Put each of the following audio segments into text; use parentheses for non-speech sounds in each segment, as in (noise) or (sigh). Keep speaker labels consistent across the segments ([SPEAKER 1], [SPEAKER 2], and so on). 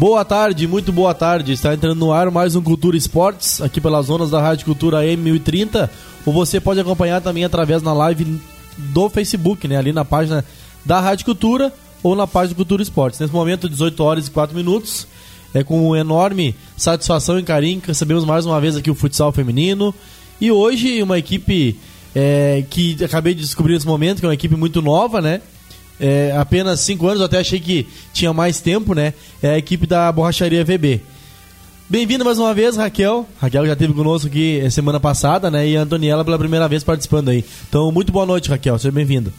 [SPEAKER 1] Boa tarde, muito boa tarde. Está entrando no ar mais um Cultura Esportes, aqui pelas zonas da Rádio Cultura M1030. Ou você pode acompanhar também através na live do Facebook, né? Ali na página da Rádio Cultura ou na página Cultura Esportes. Nesse momento, 18 horas e 4 minutos. É com enorme satisfação e carinho que recebemos mais uma vez aqui o futsal feminino. E hoje uma equipe é, que acabei de descobrir nesse momento, que é uma equipe muito nova, né? É, apenas 5 anos, eu até achei que tinha mais tempo, né? É a equipe da Borracharia VB. Bem-vindo mais uma vez, Raquel. Raquel já esteve conosco aqui semana passada, né? E a Antoniela pela primeira vez participando aí. Então, muito boa noite, Raquel. Seja bem-vindo.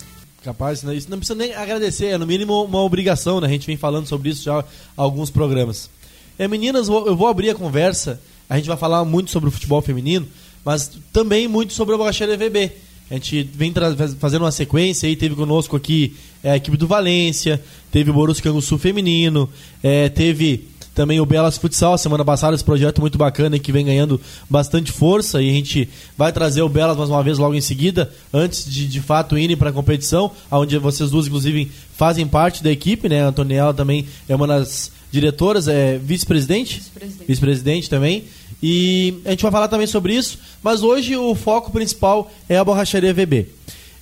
[SPEAKER 1] Capaz, né? isso não precisa nem agradecer, é no mínimo uma obrigação, né? A gente vem falando sobre isso já há alguns programas. É, meninas, eu vou abrir a conversa. A gente vai falar muito sobre o futebol feminino, mas também muito sobre a Borracharia VB. A gente vem fazendo uma sequência aí, teve conosco aqui é, a equipe do Valência, teve o Borussia Canguçu feminino, é, teve também o Belas Futsal, semana passada, esse projeto muito bacana que vem ganhando bastante força e a gente vai trazer o Belas mais uma vez logo em seguida, antes de de fato irem para a competição, onde vocês duas inclusive fazem parte da equipe, né? A Antoniela também é uma das diretoras, é vice-presidente?
[SPEAKER 2] Vice-presidente.
[SPEAKER 1] Vice-presidente também. E a gente vai falar também sobre isso, mas hoje o foco principal é a borracharia VB.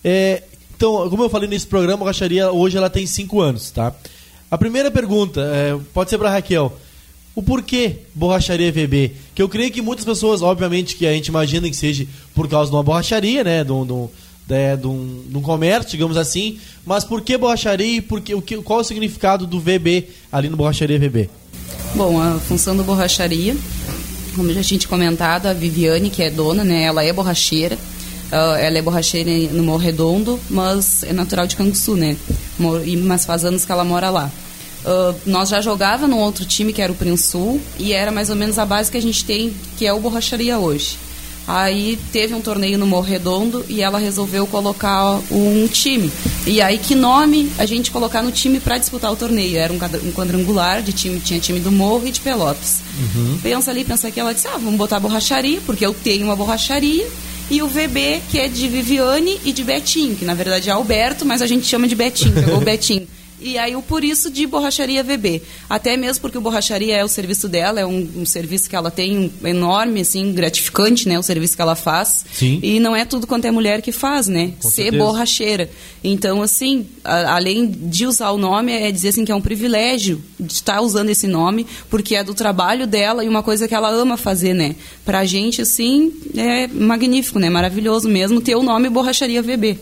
[SPEAKER 1] É, então, como eu falei nesse programa, a borracharia hoje ela tem 5 anos, tá? A primeira pergunta, é, pode ser para Raquel. O porquê borracharia VB? Que eu creio que muitas pessoas, obviamente, que a gente imagina que seja por causa de uma borracharia, né? De um, de um, de, um, de um comércio, digamos assim. Mas por que borracharia e por que, o que, qual o significado do VB ali no borracharia VB?
[SPEAKER 2] Bom, a função do borracharia como já tinha comentado, a Viviane, que é dona, né, ela é borracheira. Uh, ela é borracheira no Morro Redondo, mas é natural de Canguçu, né? Mas faz anos que ela mora lá. Uh, nós já jogava no outro time, que era o Prinsul, e era mais ou menos a base que a gente tem, que é o Borracharia hoje. Aí teve um torneio no Morro Redondo e ela resolveu colocar um time. E aí que nome a gente colocar no time para disputar o torneio? Era um quadrangular de time, tinha time do Morro e de Pelotas. Uhum. Pensa ali, pensa aqui, ela disse: "Ah, vamos botar borracharia, porque eu tenho uma borracharia". E o VB, que é de Viviane e de Betinho, que na verdade é Alberto, mas a gente chama de Betinho, pegou o (laughs) Betinho. E aí o por isso de borracharia VB. Até mesmo porque o borracharia é o serviço dela, é um, um serviço que ela tem um enorme, assim, gratificante, né? O serviço que ela faz.
[SPEAKER 1] Sim.
[SPEAKER 2] E não é tudo quanto é mulher que faz, né?
[SPEAKER 1] Com
[SPEAKER 2] Ser
[SPEAKER 1] certeza.
[SPEAKER 2] borracheira. Então, assim, a, além de usar o nome, é dizer assim que é um privilégio de estar usando esse nome, porque é do trabalho dela e uma coisa que ela ama fazer, né? Pra gente, assim, é magnífico, né? Maravilhoso mesmo ter o nome Borracharia VB.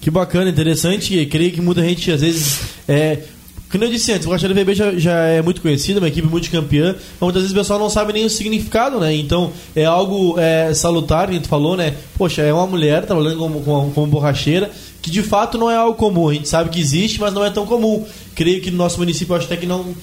[SPEAKER 1] Que bacana, interessante. E creio que muita gente, às vezes, é, como eu disse antes, o Borracharia VB já, já é muito conhecida, uma equipe muito campeã, mas muitas vezes o pessoal não sabe nem o significado, né? Então é algo é, salutar, que a gente falou, né? Poxa, é uma mulher trabalhando como, como, como borracheira, que de fato não é algo comum. A gente sabe que existe, mas não é tão comum. Creio que no nosso município, acho até que não.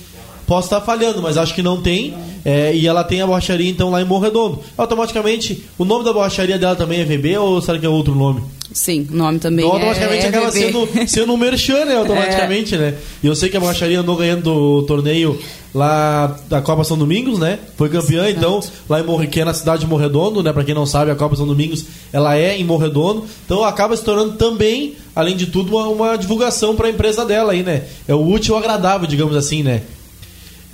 [SPEAKER 1] Posso estar falhando, mas acho que não tem. É, e ela tem a borracharia, então, lá em Morredondo. Automaticamente, o nome da borracharia dela também é VB ou será que é outro nome?
[SPEAKER 2] Sim, o nome também
[SPEAKER 1] Então,
[SPEAKER 2] é
[SPEAKER 1] automaticamente
[SPEAKER 2] é
[SPEAKER 1] acaba sendo, (laughs) sendo um merchan, né? Automaticamente, né? E eu sei que a borracharia andou ganhando o torneio lá da Copa São Domingos, né? Foi campeã, então, lá em Morre, que é na cidade de Morredondo, né? Pra quem não sabe, a Copa São Domingos, ela é em Morredondo. Então, acaba se tornando também, além de tudo, uma, uma divulgação pra empresa dela aí, né? É o útil ao agradável, digamos assim, né?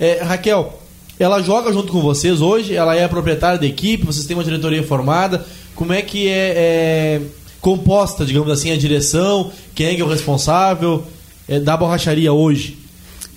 [SPEAKER 1] É, Raquel, ela joga junto com vocês hoje, ela é a proprietária da equipe, vocês têm uma diretoria formada. Como é que é, é composta, digamos assim, a direção? Quem é é o responsável é, da borracharia hoje?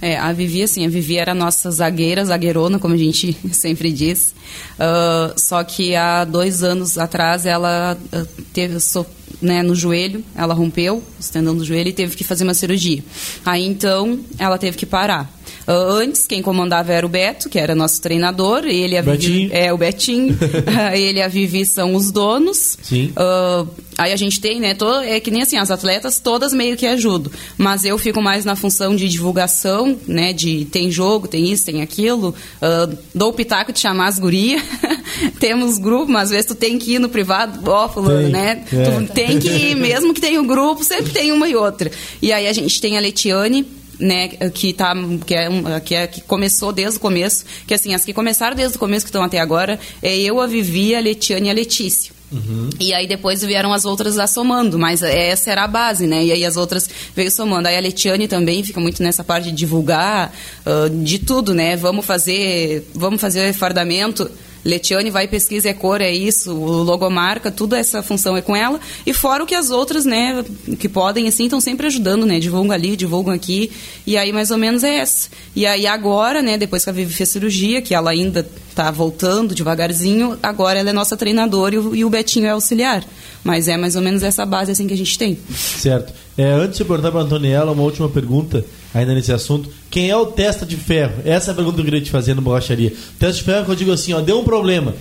[SPEAKER 2] É, a Vivi, assim, a Vivi era a nossa zagueira, zagueirona, como a gente (laughs) sempre diz. Ah, só que há dois anos atrás ela ah, teve so- né, no joelho, ela rompeu o tendão do joelho e teve que fazer uma cirurgia. Aí então ela teve que parar. Ah, antes, quem comandava era o Beto, que era nosso treinador. Ele a Vivi,
[SPEAKER 1] Betinho.
[SPEAKER 2] é o Betinho. (laughs) (laughs) ele e a Vivi são os donos.
[SPEAKER 1] Sim.
[SPEAKER 2] Ah, aí a gente tem, né? to- é que nem assim, as atletas todas meio que ajudam. Mas eu fico mais na função de divulgação, né? De tem jogo, tem isso, tem aquilo. Ah, dou o pitaco de chamar as gurias. (laughs) Temos grupo, mas às vezes tu tem que ir no privado, ó, fulano, né?
[SPEAKER 1] é.
[SPEAKER 2] Tu tem que ir, mesmo que tenha um grupo, sempre tem uma e outra. E aí a gente tem a Letiane, né, que tá que é, que é que começou desde o começo, que assim, as que começaram desde o começo que estão até agora, é eu, a Vivi, a Letiane e a Letícia. Uhum. E aí depois vieram as outras a somando, mas essa era a base, né? E aí as outras veio somando. Aí a Letiane também fica muito nessa parte de divulgar uh, de tudo, né? Vamos fazer, vamos fazer fardamento Letiane vai pesquisa é cor, é isso, o logomarca, tudo essa função é com ela. E fora o que as outras, né, que podem, assim, estão sempre ajudando, né? Divulgam ali, divulgam aqui. E aí, mais ou menos, é essa. E aí, agora, né, depois que a Vivi fez cirurgia, que ela ainda está voltando devagarzinho, agora ela é nossa treinadora e o, e o Betinho é auxiliar. Mas é mais ou menos essa base, assim, que a gente tem.
[SPEAKER 1] Certo. É, antes de perguntar para a Antoniela, uma última pergunta ainda nesse assunto. Quem é o testa de ferro? Essa é a pergunta que eu queria te fazer no borracharia. Testa de ferro que eu digo assim, ó, deu um problema.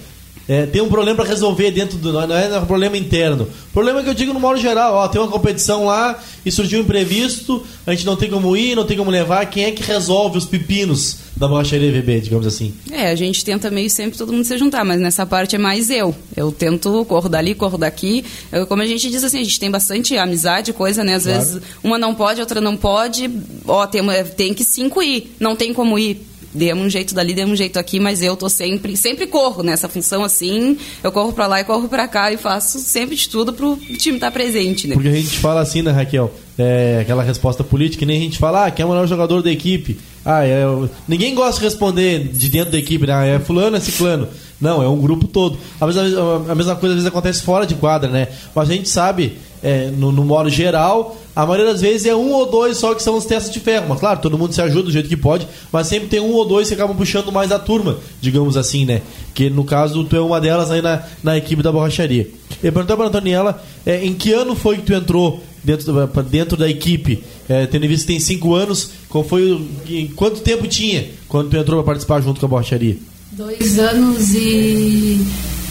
[SPEAKER 1] É, tem um problema para resolver dentro do. Não é um problema interno. O problema é que eu digo no modo geral, ó, tem uma competição lá e surgiu um imprevisto, a gente não tem como ir, não tem como levar. Quem é que resolve os pepinos da borracharia VB, digamos assim?
[SPEAKER 2] É, a gente tenta meio sempre todo mundo se juntar, mas nessa parte é mais eu. Eu tento, corro dali, corro daqui. Eu, como a gente diz assim, a gente tem bastante amizade, coisa, né? Às claro. vezes uma não pode, outra não pode. Ó, tem, tem que cinco ir, não tem como ir demos um jeito dali, demos um jeito aqui, mas eu tô sempre, sempre corro nessa função assim, eu corro para lá e corro para cá e faço sempre de tudo pro time estar tá presente, né?
[SPEAKER 1] Porque a gente fala assim, né, Raquel? É, aquela resposta política, que nem a gente fala, ah, quem é o melhor jogador da equipe? Ah, é, ninguém gosta de responder de dentro da equipe, né? Ah, é fulano, é ciclano. Não, é um grupo todo. A mesma, a mesma coisa às vezes acontece fora de quadra, né? Mas a gente sabe, é, no, no modo geral, a maioria das vezes é um ou dois só que são os testes de ferro. Mas claro, todo mundo se ajuda do jeito que pode, mas sempre tem um ou dois que acabam puxando mais a turma, digamos assim, né? Que no caso tu é uma delas aí na, na equipe da borracharia. Eu perguntei para a Antoniela é, em que ano foi que tu entrou dentro, dentro da equipe? É, tendo visto que tem cinco anos, qual foi, em quanto tempo tinha quando tu entrou para participar junto com a borracharia?
[SPEAKER 3] Dois anos e,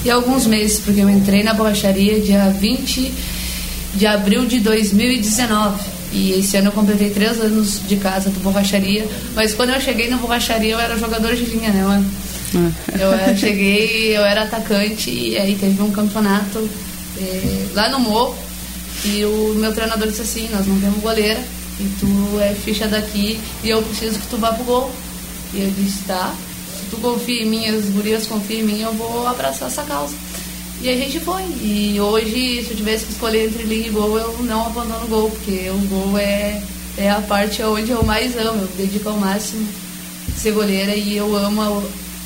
[SPEAKER 3] e alguns meses, porque eu entrei na borracharia dia 20 de abril de 2019. E esse ano eu completei três anos de casa do borracharia. Mas quando eu cheguei na borracharia, eu era jogador de linha, né, mano? É. Eu, eu cheguei, eu era atacante e aí teve um campeonato eh, lá no Morro. E o meu treinador disse assim: Nós não temos goleira e tu é ficha daqui e eu preciso que tu vá pro gol. E eu disse: Tá, se tu confia em mim, as gurias confiam em mim, eu vou abraçar essa causa. E a gente foi. E hoje, se eu tivesse que escolher entre linha e gol, eu não abandono o gol, porque o gol é, é a parte onde eu mais amo. Eu dedico ao máximo ser goleira e eu amo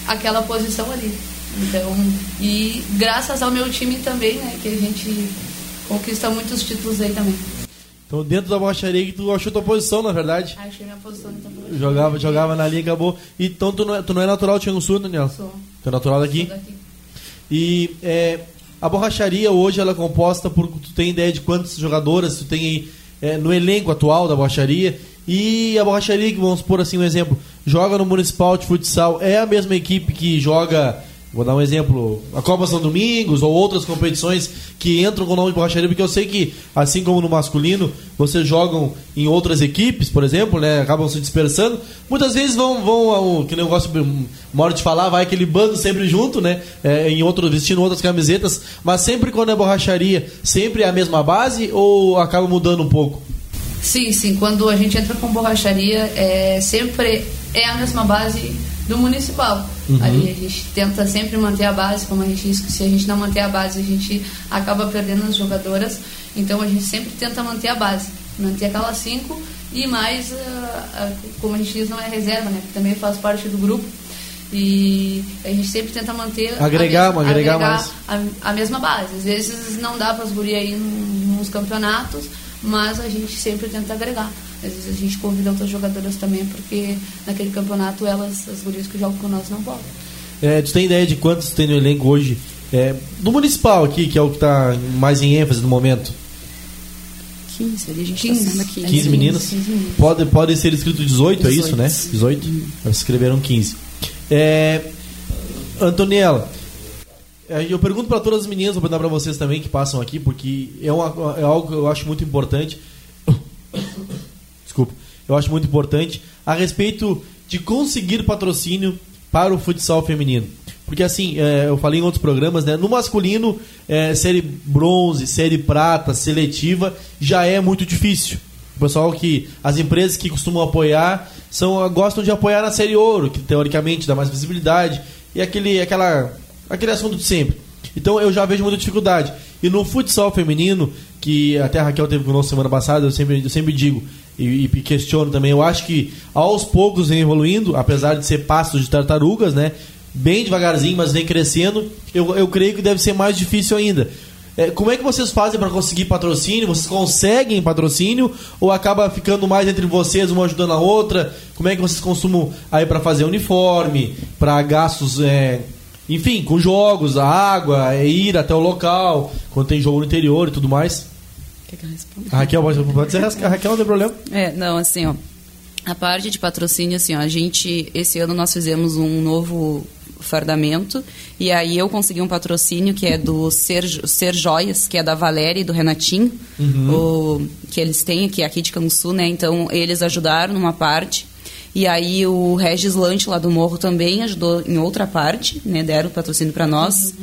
[SPEAKER 3] aquela posição ali. Então, e graças ao meu time também, né, que a gente conquista muitos títulos aí também.
[SPEAKER 1] Então, dentro da borracharia que tu achou tua posição, na verdade.
[SPEAKER 3] Achei minha posição, então.
[SPEAKER 1] Jogava, jogava na linha acabou. Então, tu não é, tu não é natural de Sul, Daniel?
[SPEAKER 3] Sou.
[SPEAKER 1] Tu é natural daqui? Sou daqui. E é, a borracharia hoje ela é composta por. Tu tem ideia de quantas jogadoras tu tem é, no elenco atual da borracharia? E a borracharia, que vamos por assim um exemplo, joga no Municipal de Futsal, é a mesma equipe que joga Vou dar um exemplo, a Copa São Domingos ou outras competições que entram com o nome de borracharia, porque eu sei que, assim como no masculino, vocês jogam em outras equipes, por exemplo, né? Acabam se dispersando. Muitas vezes vão, vão ao, que nem eu gosto, de falar, vai aquele bando sempre junto, né? É, em outro, vestindo outras camisetas, mas sempre quando é borracharia, sempre é a mesma base ou acaba mudando um pouco?
[SPEAKER 3] Sim, sim. Quando a gente entra com borracharia, é, sempre é a mesma base do municipal. Uhum. Ali a gente tenta sempre manter a base, como a gente disse que se a gente não manter a base, a gente acaba perdendo as jogadoras. Então a gente sempre tenta manter a base, manter aquelas cinco e mais, uh, uh, como a gente diz, não é reserva, né? Também faz parte do grupo. E a gente sempre tenta manter
[SPEAKER 1] agregar, a mesma, agregar, agregar mais.
[SPEAKER 3] A, a, mesma base. Às vezes não dá para as gurias ir nos campeonatos, mas a gente sempre tenta agregar. Às vezes a gente convida outras jogadoras também, porque naquele campeonato elas, as gurias que jogam com nós, não podem.
[SPEAKER 1] É, tu tem ideia de quantos tem no elenco hoje? É, do municipal aqui, que é o que está mais em ênfase no momento.
[SPEAKER 2] 15, ali a gente 15, tá 15.
[SPEAKER 1] 15 meninas. 15 meninas. Pode, pode ser escrito 18, 18, é isso, né? 18? Hum. Escreveram 15. É, Antoniela, eu pergunto para todas as meninas, vou perguntar para vocês também que passam aqui, porque é, uma, é algo que eu acho muito importante (coughs) desculpa, eu acho muito importante, a respeito de conseguir patrocínio para o futsal feminino. Porque assim, é, eu falei em outros programas, né? No masculino, é, série bronze, série prata, seletiva, já é muito difícil. O pessoal que. As empresas que costumam apoiar são, gostam de apoiar na série ouro, que teoricamente dá mais visibilidade. E aquele, aquela, aquele assunto de sempre. Então eu já vejo muita dificuldade. E no futsal feminino, que até a Raquel teve conosco semana passada, eu sempre, eu sempre digo e, e questiono também, eu acho que aos poucos vem evoluindo, apesar de ser passos de tartarugas, né? Bem devagarzinho, mas vem crescendo. Eu, eu creio que deve ser mais difícil ainda. É, como é que vocês fazem para conseguir patrocínio? Vocês conseguem patrocínio ou acaba ficando mais entre vocês, uma ajudando a outra? Como é que vocês consumam aí para fazer uniforme, para gastos, é, enfim, com jogos, a água, é ir até o local, quando tem jogo no interior e tudo mais?
[SPEAKER 2] Quer que eu responda?
[SPEAKER 1] A Raquel pode, pode ser a Raquel, não tem problema.
[SPEAKER 2] É, não, assim, ó. A parte de patrocínio, assim, ó, a gente, esse ano nós fizemos um novo fardamento e aí eu consegui um patrocínio que é do Ser, Ser Joias, que é da Valéria e do Renatinho, o, que eles têm aqui, aqui de Canguçu, né? Então eles ajudaram numa parte e aí o Regis Lanche lá do Morro também ajudou em outra parte, né? Deram o patrocínio para nós.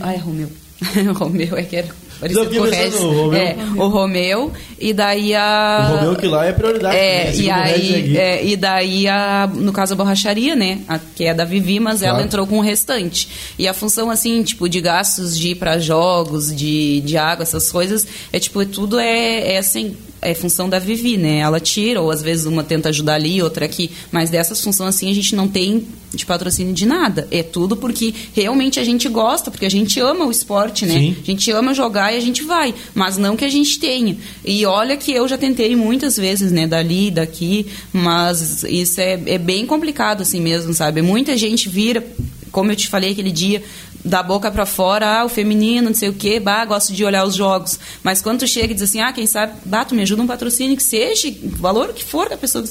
[SPEAKER 2] Ah, é Romeu. (laughs) Romeu é que era parecido com o
[SPEAKER 1] pensando
[SPEAKER 2] Regis.
[SPEAKER 1] no Romeu.
[SPEAKER 2] É, o Romeu. E daí a...
[SPEAKER 1] O Romeu que lá é prioridade. né?
[SPEAKER 2] É, e
[SPEAKER 1] o Regis
[SPEAKER 2] aí, é, e daí, a, no caso, a borracharia, né? A, que é da Vivi, mas ela
[SPEAKER 1] Claro.
[SPEAKER 2] entrou com o restante. E a função, assim, tipo, de gastos de ir pra jogos, de, de água, essas coisas, é tipo, tudo é, é assim, é função da Vivi, né? Ela tira, ou às vezes uma tenta ajudar ali, outra aqui. Mas dessas funções, assim, a gente não tem de patrocínio de nada. É tudo porque realmente a gente gosta, porque a gente ama o esporte, né?
[SPEAKER 1] Sim.
[SPEAKER 2] A gente ama jogar e a gente vai, mas não que a gente tenha. E olha que eu já tentei muitas vezes, né, dali, daqui, mas isso é, é bem complicado assim mesmo, sabe? Muita gente vira, como eu te falei aquele dia, da boca pra fora, ah, o feminino, não sei o quê, bah, gosto de olhar os jogos. Mas quando tu chega e diz assim, ah, quem sabe, bah, tu me ajuda um patrocínio que seja, o valor que for que a pessoa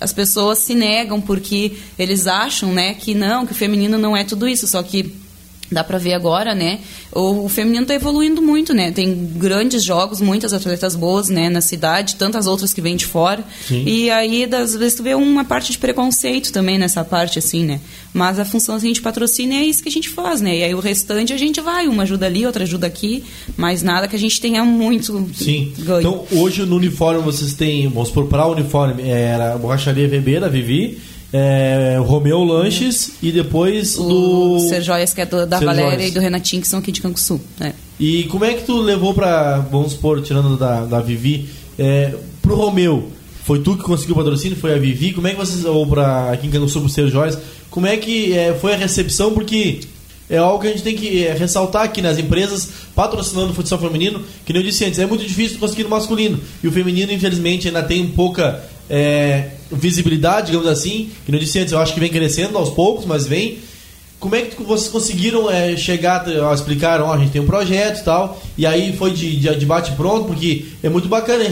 [SPEAKER 2] as pessoas se negam porque eles acham, né, que não, que o feminino não é tudo isso, só que dá pra ver agora, né? O, o feminino tá evoluindo muito, né? Tem grandes jogos, muitas atletas boas, né, na cidade, tantas outras que vêm de fora.
[SPEAKER 1] Sim.
[SPEAKER 2] E aí, das vezes, tu vê uma parte de preconceito também nessa parte, assim, né? Mas a função assim, de patrocínio é isso que a gente faz, né? E aí o restante a gente vai, uma ajuda ali, outra ajuda aqui, mas nada que a gente tenha muito
[SPEAKER 1] Sim.
[SPEAKER 2] ganho.
[SPEAKER 1] Então, hoje no uniforme vocês têm, vamos supor, para o uniforme, era a borracharia VB da Vivi, é, Romeu Lanches e depois
[SPEAKER 2] o
[SPEAKER 1] do.
[SPEAKER 2] Ser Joias, que é do- da
[SPEAKER 1] Ser
[SPEAKER 2] Valéria
[SPEAKER 1] Joias.
[SPEAKER 2] e do Renatinho, que são aqui de Canguçu, né?
[SPEAKER 1] E como é que tu levou pra, vamos supor, tirando da, da Vivi, é, pro Romeu? Foi tu que conseguiu o patrocínio? Foi a Vivi? Como é que vocês, ou pra aqui em Canguçu pro Ser Joias, como é que é, foi a recepção? Porque é algo que a gente tem que é, ressaltar aqui nas empresas patrocinando o futsal feminino, que nem eu disse antes, é muito difícil conseguir no masculino. E o feminino, infelizmente, ainda tem pouca é, visibilidade, digamos assim, que eu disse antes, eu acho que vem crescendo aos poucos, mas vem. Como é que vocês conseguiram é, chegar, explicaram, ó, a gente tem um projeto e tal, e aí foi de, de, de bate pronto, porque é muito bacana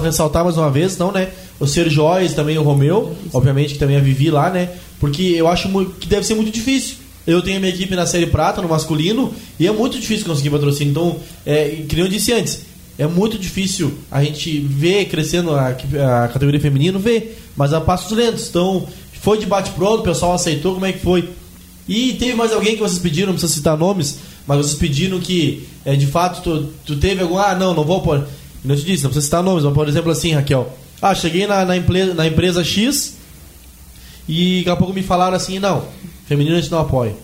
[SPEAKER 1] ressaltar mais uma vez, então, né, o Ser Joyce, também o Romeu, obviamente que também a Vivi lá, né, porque eu acho que deve ser muito difícil. Eu tenho a minha equipe na Série Prata, no masculino, e é muito difícil conseguir patrocínio, então, é, que nem eu disse antes, é muito difícil a gente ver crescendo a, a categoria feminino, ver, mas a passos lentos, então, foi de bate pronto, o pessoal aceitou, como é que foi? E teve mais alguém que vocês pediram, não precisa citar nomes, mas vocês pediram que, é, de fato, tu, tu teve algum. Ah, não, não vou pôr. Não te disse, não precisa citar nomes, mas por exemplo assim, Raquel. Ah, cheguei na, na, empresa, na empresa X e daqui a pouco me falaram assim: não, feminino a gente não apoia.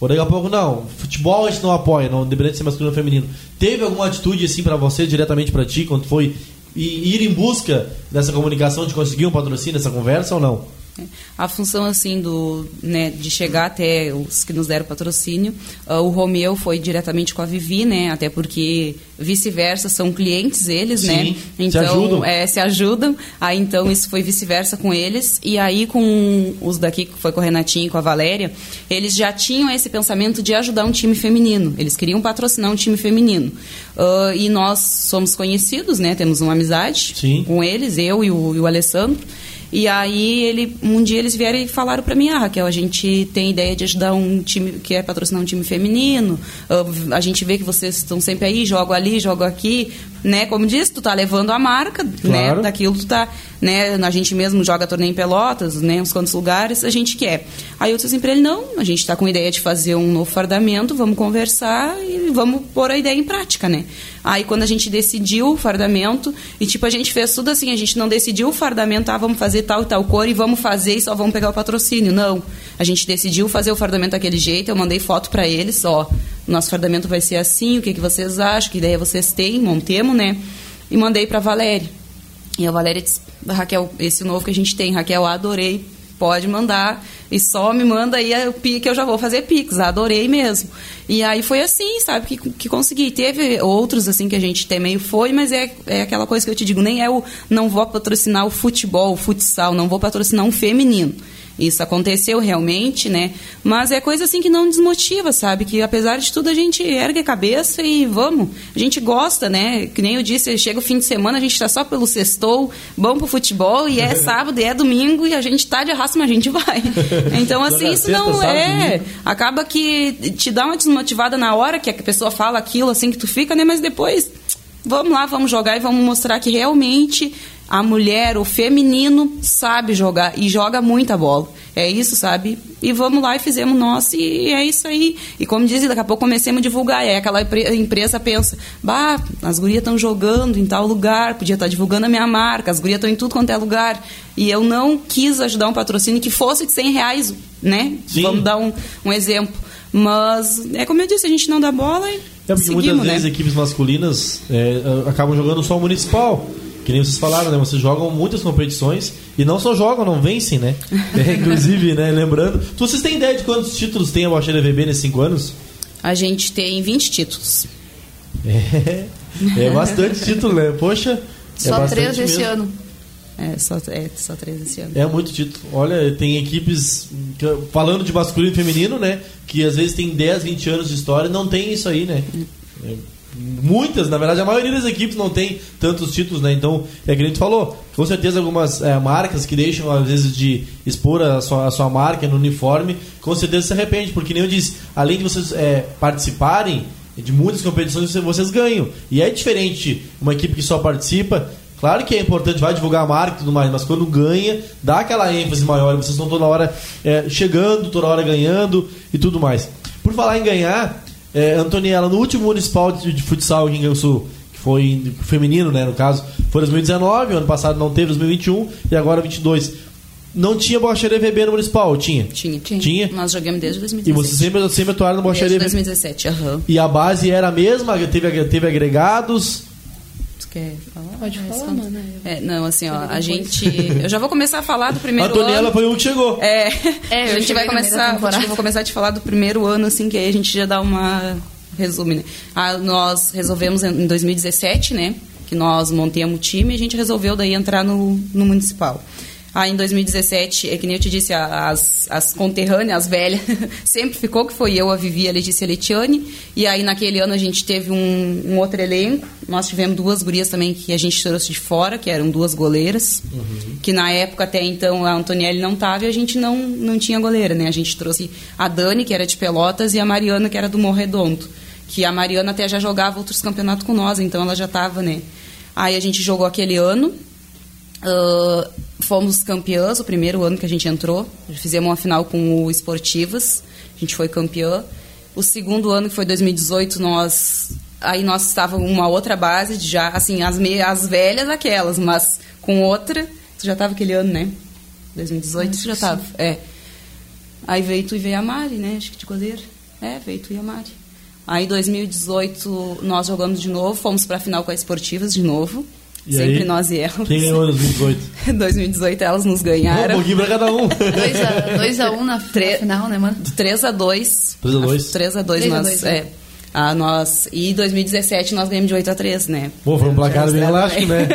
[SPEAKER 1] Ou daqui a pouco, não, futebol a gente não apoia, não, independente de ser masculino ou feminino. Teve alguma atitude assim pra você, diretamente pra ti, quando foi i- ir em busca dessa comunicação de conseguir um patrocínio, essa conversa ou não?
[SPEAKER 2] A função assim do né, de chegar até os que nos deram patrocínio, ah, o Romeu foi diretamente com a Vivi, né? Até porque vice-versa são clientes eles,
[SPEAKER 1] Sim,
[SPEAKER 2] né?
[SPEAKER 1] se
[SPEAKER 2] Então
[SPEAKER 1] ajudam.
[SPEAKER 2] é, se ajudam. Aí então isso foi vice-versa com eles e aí com os daqui que foi com o Renatinho e com a Valéria, eles já tinham esse pensamento de ajudar um time feminino. Eles queriam patrocinar um time feminino Ah, e nós somos conhecidos, né? Temos uma amizade
[SPEAKER 1] Sim.
[SPEAKER 2] com eles, eu e o, e o Alessandro. E aí ele, um dia eles vieram e falaram para mim, ah, Raquel, a gente tem ideia de ajudar um time que é patrocinar um time feminino. ah, A gente vê que vocês estão sempre aí, jogam ali, jogam aqui, né? Como disse, tu tá levando a marca,
[SPEAKER 1] Claro.
[SPEAKER 2] né? Daquilo tu tá, né? A gente mesmo joga torneio em Pelotas, né? Uns quantos lugares a gente quer. Aí eu disse assim pra ele, não, a gente tá com ideia de fazer um novo fardamento, vamos conversar e vamos pôr a ideia em prática, né? Aí quando a gente decidiu o fardamento, e tipo, a gente fez tudo assim, a gente não decidiu o fardamento, ah, vamos fazer tal e tal cor e vamos fazer e só vamos pegar o patrocínio. Não. A gente decidiu fazer o fardamento daquele jeito, eu mandei foto pra eles, ó. Nosso fardamento vai ser assim, o que, que vocês acham, que ideia vocês têm, montemos, né? E mandei para Valéria. E a Valéria disse, Raquel, esse novo que a gente tem, Raquel, adorei, pode mandar e só me manda aí o pique, eu já vou fazer pix, adorei mesmo. E aí foi assim, sabe, que, que consegui. Teve outros, assim, que a gente também foi, mas é, é aquela coisa que eu te digo, nem é o não vou patrocinar o futebol, o futsal, não vou patrocinar um feminino. Isso aconteceu realmente, né? Mas é coisa assim que não desmotiva, sabe? Que apesar de tudo a gente ergue a cabeça e vamos. A gente gosta, né? Que nem eu disse, chega o fim de semana, a gente está só pelo sextou, vamos pro futebol e é (laughs) sábado e é domingo e a gente tá de arrasto, mas a gente vai. (laughs) Então, assim, isso não é. Acaba que te dá uma desmotivada na hora que a pessoa fala aquilo, assim, que tu fica, né? Mas depois vamos lá, vamos jogar e vamos mostrar que realmente a mulher, o feminino, sabe jogar e joga muita bola. É isso, sabe? E vamos lá e fizemos nós e é isso aí. E como diz, daqui a pouco comecemos a divulgar. É aquela empresa pensa, bah, as gurias estão jogando em tal lugar, podia estar tá divulgando a minha marca, as gurias estão em tudo quanto é lugar. E eu não quis ajudar um patrocínio que fosse de 100 reais, né? Sim. Vamos dar um, um exemplo. Mas é como eu disse, a gente não dá bola e. É porque seguimos,
[SPEAKER 1] muitas
[SPEAKER 2] né?
[SPEAKER 1] vezes equipes masculinas é, acabam jogando só o municipal. Que nem vocês falaram, né? Vocês jogam muitas competições e não só jogam, não vencem, né? (laughs) É, inclusive, né? Lembrando. Então, vocês têm ideia de quantos títulos tem a Baixada VB nesses 5 anos?
[SPEAKER 2] A gente tem 20 títulos.
[SPEAKER 1] É, é bastante (laughs) título, né? Poxa.
[SPEAKER 3] É só
[SPEAKER 1] é
[SPEAKER 3] três esse ano.
[SPEAKER 2] É só, é, só três esse ano.
[SPEAKER 1] É muito título. Olha, tem equipes, falando de masculino e feminino, né? Que às vezes tem 10, 20 anos de história e não tem isso aí, né? É muitas, na verdade, a maioria das equipes não tem tantos títulos, né? Então, é que a gente falou, com certeza algumas é, marcas que deixam, às vezes, de expor a sua, a sua marca no uniforme, com certeza se arrepende, porque nem eu disse, além de vocês é, participarem de muitas competições, vocês ganham. E é diferente uma equipe que só participa. Claro que é importante, vai divulgar a marca e tudo mais, mas quando ganha, dá aquela ênfase maior. Vocês estão toda hora é, chegando, toda hora ganhando e tudo mais. Por falar em ganhar, é, Antoniela, no último municipal de, de futsal aqui em Rio Sul, que foi feminino, né, no caso, foi 2019, ano passado não teve 2021 e agora 22. Não tinha borracharia VB no municipal? Tinha?
[SPEAKER 2] Tinha. Tinha.
[SPEAKER 1] tinha?
[SPEAKER 2] Nós jogamos desde 2017.
[SPEAKER 1] E você sempre, sempre atuaram no borracharia
[SPEAKER 2] VB? Desde 2017, aham. Uhum.
[SPEAKER 1] E a base era a mesma? Teve, teve agregados?
[SPEAKER 2] Quer falar?
[SPEAKER 3] Pode falar, mano.
[SPEAKER 2] É, não, assim, ó, a gente. (laughs) Eu já vou começar a falar do primeiro
[SPEAKER 1] a Antoniela
[SPEAKER 2] ano.
[SPEAKER 1] foi um que chegou.
[SPEAKER 2] É, é (laughs) a gente vai começar. Eu vou começar a te falar do primeiro ano, assim, que aí a gente já dá uma. Resume, né? Ah, nós resolvemos em 2017, né? Que nós montemos o time e a gente resolveu daí entrar no, no municipal. Aí em 2017, é que nem eu te disse, as, as conterrâneas, as velhas, (laughs) sempre ficou, que foi eu, a Vivi, a Letícia a Letiane. E aí naquele ano a gente teve um, um, outro elenco. Nós tivemos duas gurias também que a gente trouxe de fora, que eram duas goleiras. Uhum. Que na época até então a Antonielle não estava e a gente não, não tinha goleira, né? A gente trouxe a Dani, que era de Pelotas, e a Mariana, que era do Morredondo. Que a Mariana até já jogava outros campeonatos com nós, então ela já estava, né? Aí a gente jogou aquele ano. Uh, fomos campeãs o primeiro ano que a gente entrou. Fizemos uma final com o Esportivas. A gente foi campeã. O segundo ano, que foi 2018, nós aí nós estávamos uma outra base, já assim, as, me, as velhas aquelas, mas com outra. Tu já estava aquele ano, né? 2018 tu já estava. É. Aí veio tu e veio a Mari, né? Acho que de goleiro. É, veio tu e a Mari. Aí 2018 nós jogamos de novo, fomos para a final com a Esportivas de novo. E Sempre aí, nós e elas.
[SPEAKER 1] Quem ganhou em 2018?
[SPEAKER 2] 2018 (laughs) elas nos ganharam.
[SPEAKER 1] Um pouquinho pra cada um. (laughs)
[SPEAKER 3] 2x1 um na, (laughs) Tre final, né, mano?
[SPEAKER 2] 3x2.
[SPEAKER 1] 3x2.
[SPEAKER 2] 3x2 nós. É. A nós, e 2017 nós ganhamos de 8 a 3, né?
[SPEAKER 1] Pô, foi um placar bem elástico, né?